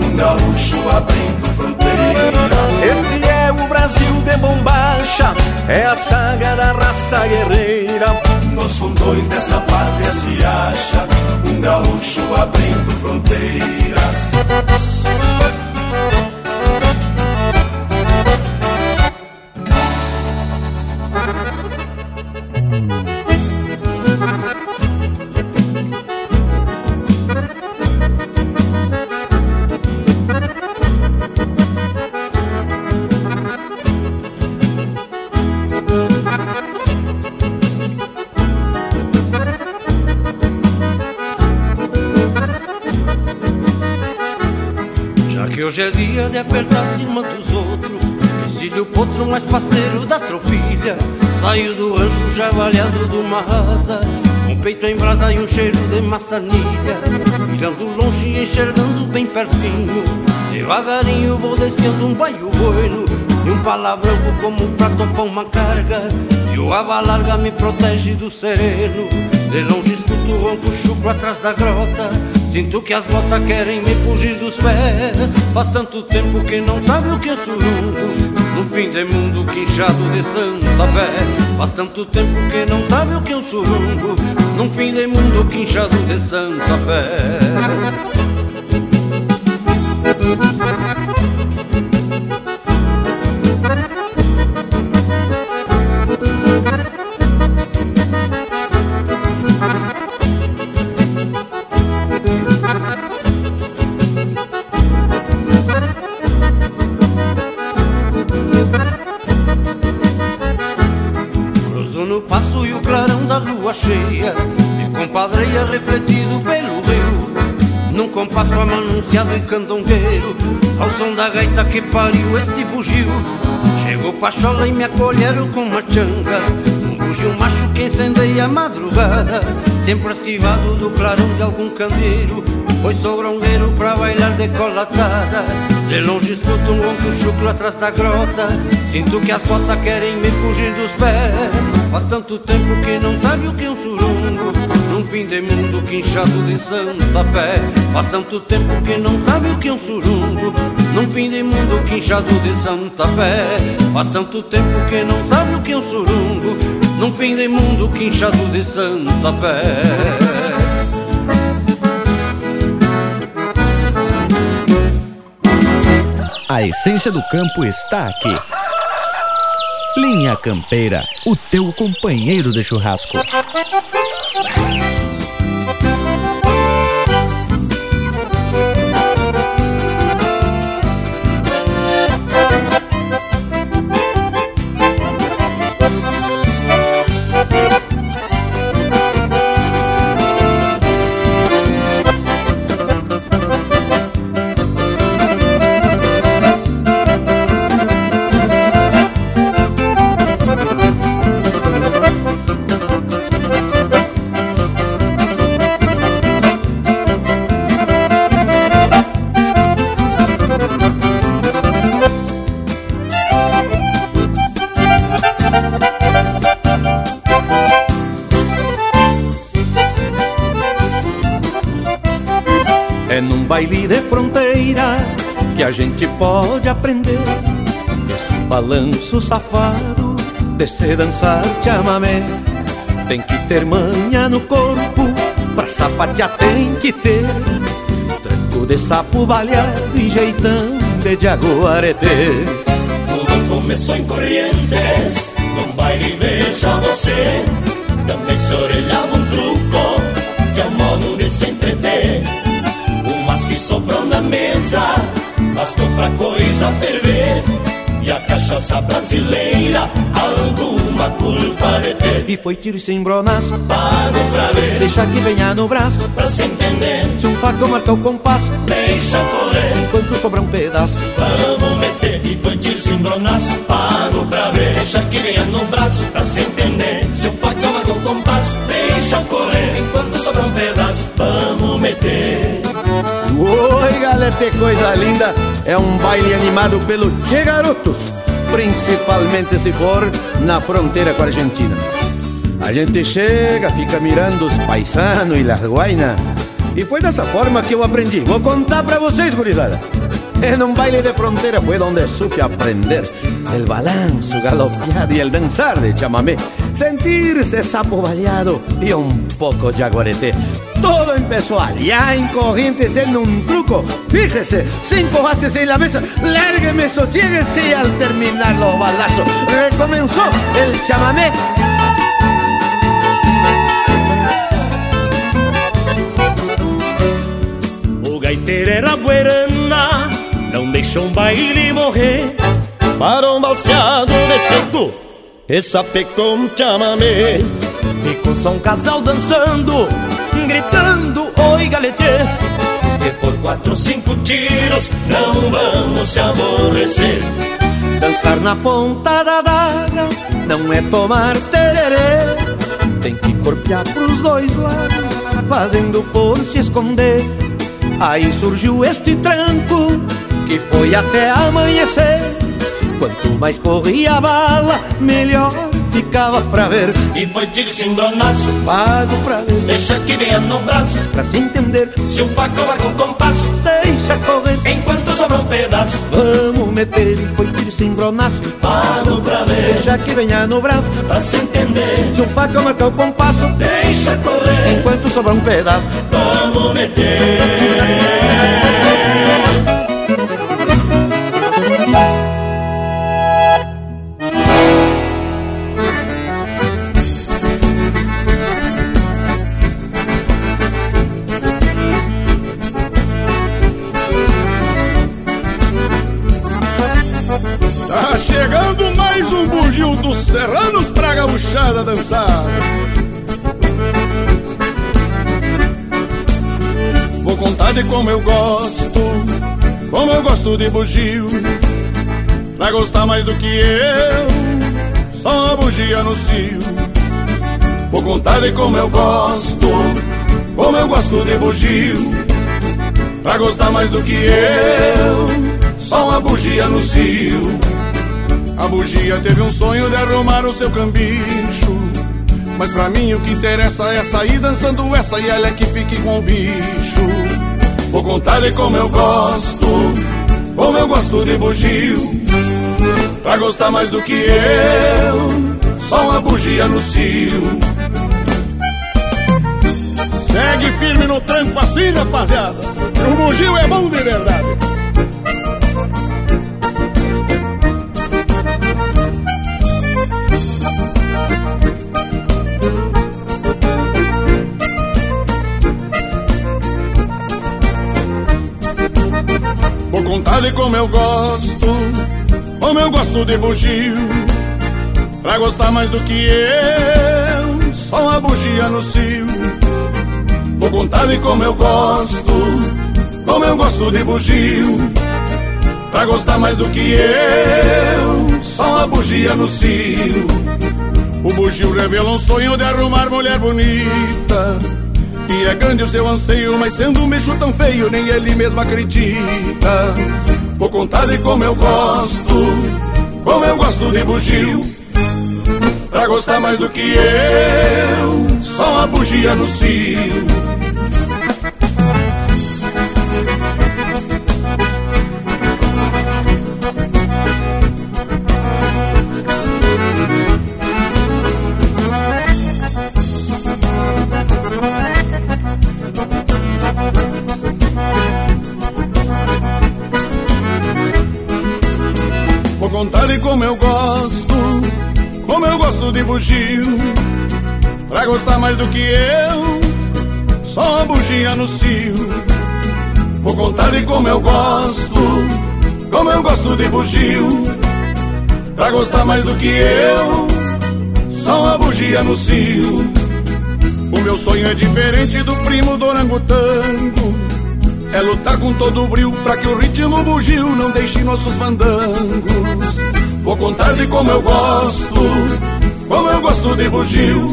um gaúcho abrindo fronteiras. Este é o Brasil de bombacha, é a saga da raça guerreira. Nos fundões dessa pátria se acha um gaúcho abrindo fronteiras. De apertar cima dos outros. Exílio o potro mais parceiro da tropilha. Saiu do rancho já valhado de uma asa Um peito em brasa e um cheiro de maçanilha. Mirando longe e enxergando bem pertinho. Devagarinho vou desfiando um baio bueno E um palavrão como pra topar uma carga. E o aba larga me protege do sereno. De longe escuto o ronco atrás da grota Sinto que as botas querem me fugir dos pés. Faz tanto tempo que não sabe o que é surungo No fim de mundo quinchado de Santa Fé. Faz tanto tempo que não sabe o que é um surungo Num fim de mundo quinchado de Santa Fé compasso amanunciado e candongueiro Ao som da gaita que pariu este bugio. Chegou Pachola e me acolheram com uma changa Um bugio macho que incendeia a madrugada Sempre esquivado do clarão de algum candeeiro Foi sogrongueiro pra bailar decolatada De longe escuto um ronco chucro atrás da grota. Sinto que as botas querem me fugir dos pés. Faz tanto tempo que não sabe o que é um surungo fim de mundo quinchado de Santa Fé Faz tanto tempo que não sabe o que é um surungo Num fim de mundo quinchado de Santa Fé Faz tanto tempo que não sabe o que é um surungo Num fim de mundo quinchado de Santa Fé A essência do campo está aqui. Linha Campeira, o teu companheiro de churrasco. A gente pode aprender Esse balanço safado de se dançar chamamé. Tem que ter manha no corpo, pra sapatear tem que ter Tranco de sapo baleado e jeitão de jaguareté Tudo começou em Corrientes, num baile veja você. Também se orelhava um truco, que é o modo de se entreter. Que sobrou na mesa bastou pra coisa ferver. E a cachaça brasileira, alguma culpa de ter. E foi tiro sem bronas, pago pra ver. Deixa que venha no braço, pra se entender. Se um facão marca o compasso, deixa correr. Enquanto sobra um pedaço, vamos meter. E foi tiro sem bronas, pago pra ver. Deixa que venha no braço, pra se entender. Se um facão marca o compasso, deixa correr. Enquanto sobra um pedaço, vamos meter. Oi, galera, que coisa linda! É um baile animado pelo Che Garotos, principalmente se for na fronteira com a Argentina. A gente chega, fica mirando os paisanos e las guainas. E foi dessa forma que eu aprendi. Vou contar pra vocês, gurizada. En un baile de frontera fue donde supe aprender el balanzo galopeado y el danzar de chamamé, sentirse sapo baleado y un poco jaguarete. Empezó allá en Corrientes en un truco. Fíjese, cinco bases en la mesa, lárgueme, sosiéguese y al terminar los balazos recomenzó el chamamé. O gaiteiro era buerana, não deixou um baile morrer. Um balseado descendo e sapecou um chamamé. Ficou só um casal dançando, gritando oi galete. E por quatro, cinco tiros, não vamos se aborrecer. Dançar na ponta da daga não é tomar tererê. Tem que corpear pros dois lados, fazendo por se esconder. Aí surgiu este tranco que foi até amanhecer. Quanto mais corria a bala, melhor ficava pra ver. E foi tiro sem bronaço, pago pra ver. Deixa que venha no braço, pra se entender. Se um facão marca o compasso, deixa correr. Enquanto sobra um pedaço, vamos meter. E foi tiro sem bronaço, pago pra ver. Deixa que venha no braço, pra se entender. Se um facão marca o compasso, deixa correr. Enquanto sobra um pedaço, vamos meter. Dançar. Vou contar de como eu gosto, como eu gosto de bugio. Pra gostar mais do que eu, só uma bugia no cio. Vou contar de como eu gosto, como eu gosto de bugio. Pra gostar mais do que eu, só uma bugia no cio. A bugia teve um sonho de arrumar o seu cambicho. Mas pra mim o que interessa é sair dançando essa e ela é que fique com o bicho. Vou contar de como eu gosto, como eu gosto de bugio. Pra gostar mais do que eu, só uma bugia no cio. Segue firme no tranco assim, rapaziada. O bugio é bom de verdade. Como eu gosto, como eu gosto de bugio. Pra gostar mais do que eu, só uma bugia no cio. Vou contar de como eu gosto, como eu gosto de bugio. Pra gostar mais do que eu, só uma bugia no cio. O bugio revela um sonho de arrumar mulher bonita. E é grande o seu anseio, mas sendo um bicho tão feio, nem ele mesmo acredita. Vou contar de como eu gosto, como eu gosto de bugio. Pra gostar mais do que eu, só uma bugia no cio. Eu gosto, como eu gosto de bugio. Pra gostar mais do que eu, só uma bugia no cio. Vou contar de como eu gosto, como eu gosto de bugio. Pra gostar mais do que eu, só uma bugia no cio. O meu sonho é diferente do primo do orangotango. É lutar com todo o brilho pra que o ritmo bugio não deixe nossos fandangos. Vou contar de como eu gosto, como eu gosto de bugio.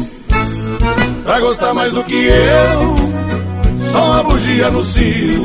Pra gostar mais do que eu, só uma bugia no cio.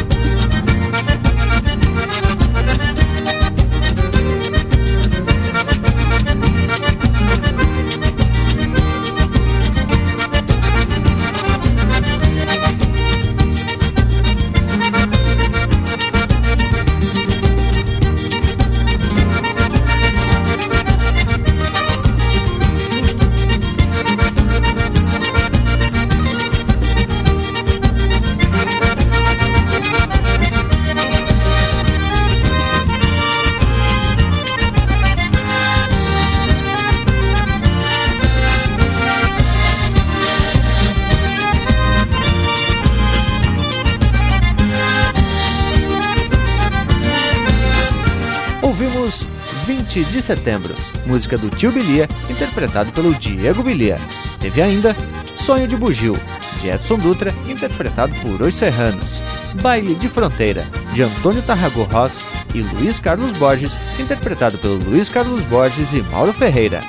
Setembro, música do Tio Bilia, interpretado pelo Diego Bilia. Teve ainda Sonho de Bugio, de Edson Dutra, interpretado por Os Serranos. Baile de Fronteira, de Antônio Tarragó Ross e Luiz Carlos Borges, interpretado pelo Luiz Carlos Borges e Mauro Ferreira.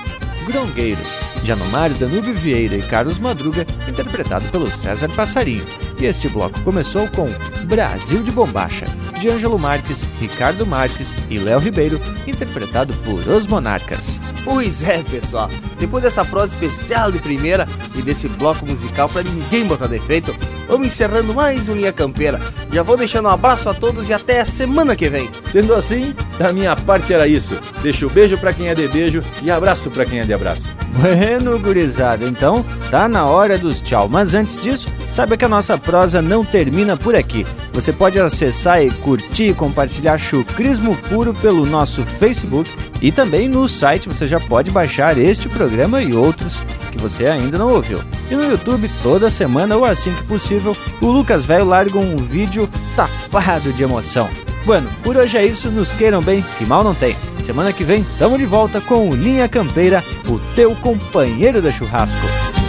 Grongueiro, de Anomário Danúbio Vieira e Carlos Madruga, interpretado pelo César Passarinho. E este bloco começou com Brasil de Bombacha, de Ângelo Marques, Ricardo Marques e Léo Ribeiro, interpretado por Os Monarcas. Pois é, pessoal. Depois dessa prosa especial de primeira e desse bloco musical para ninguém botar defeito, vamos encerrando mais um Linha Campeira. Já vou deixando um abraço a todos e até a semana que vem. Sendo assim, da minha parte era isso. Deixo beijo para quem é de beijo e abraço para quem é de abraço. Bueno, gurizada, então tá na hora dos tchau. Mas antes disso, saiba que a nossa prosa não termina por aqui. Você pode acessar e curtir e compartilhar chucrismo puro pelo nosso Facebook e também no site você já pode baixar este programa e outros que você ainda não ouviu. E no YouTube, toda semana ou assim que possível, o Lucas Velho larga um vídeo tapado de emoção. Bueno, por hoje é isso, nos queiram bem, que mal não tem. Semana que vem, tamo de volta com o Linha Campeira, o teu companheiro de churrasco.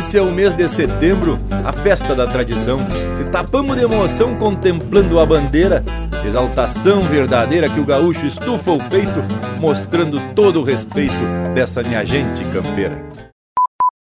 Esse é o mês de setembro, a festa da tradição. Se tapamos de emoção contemplando a bandeira, exaltação verdadeira que o gaúcho estufa o peito, mostrando todo o respeito dessa minha gente campeira.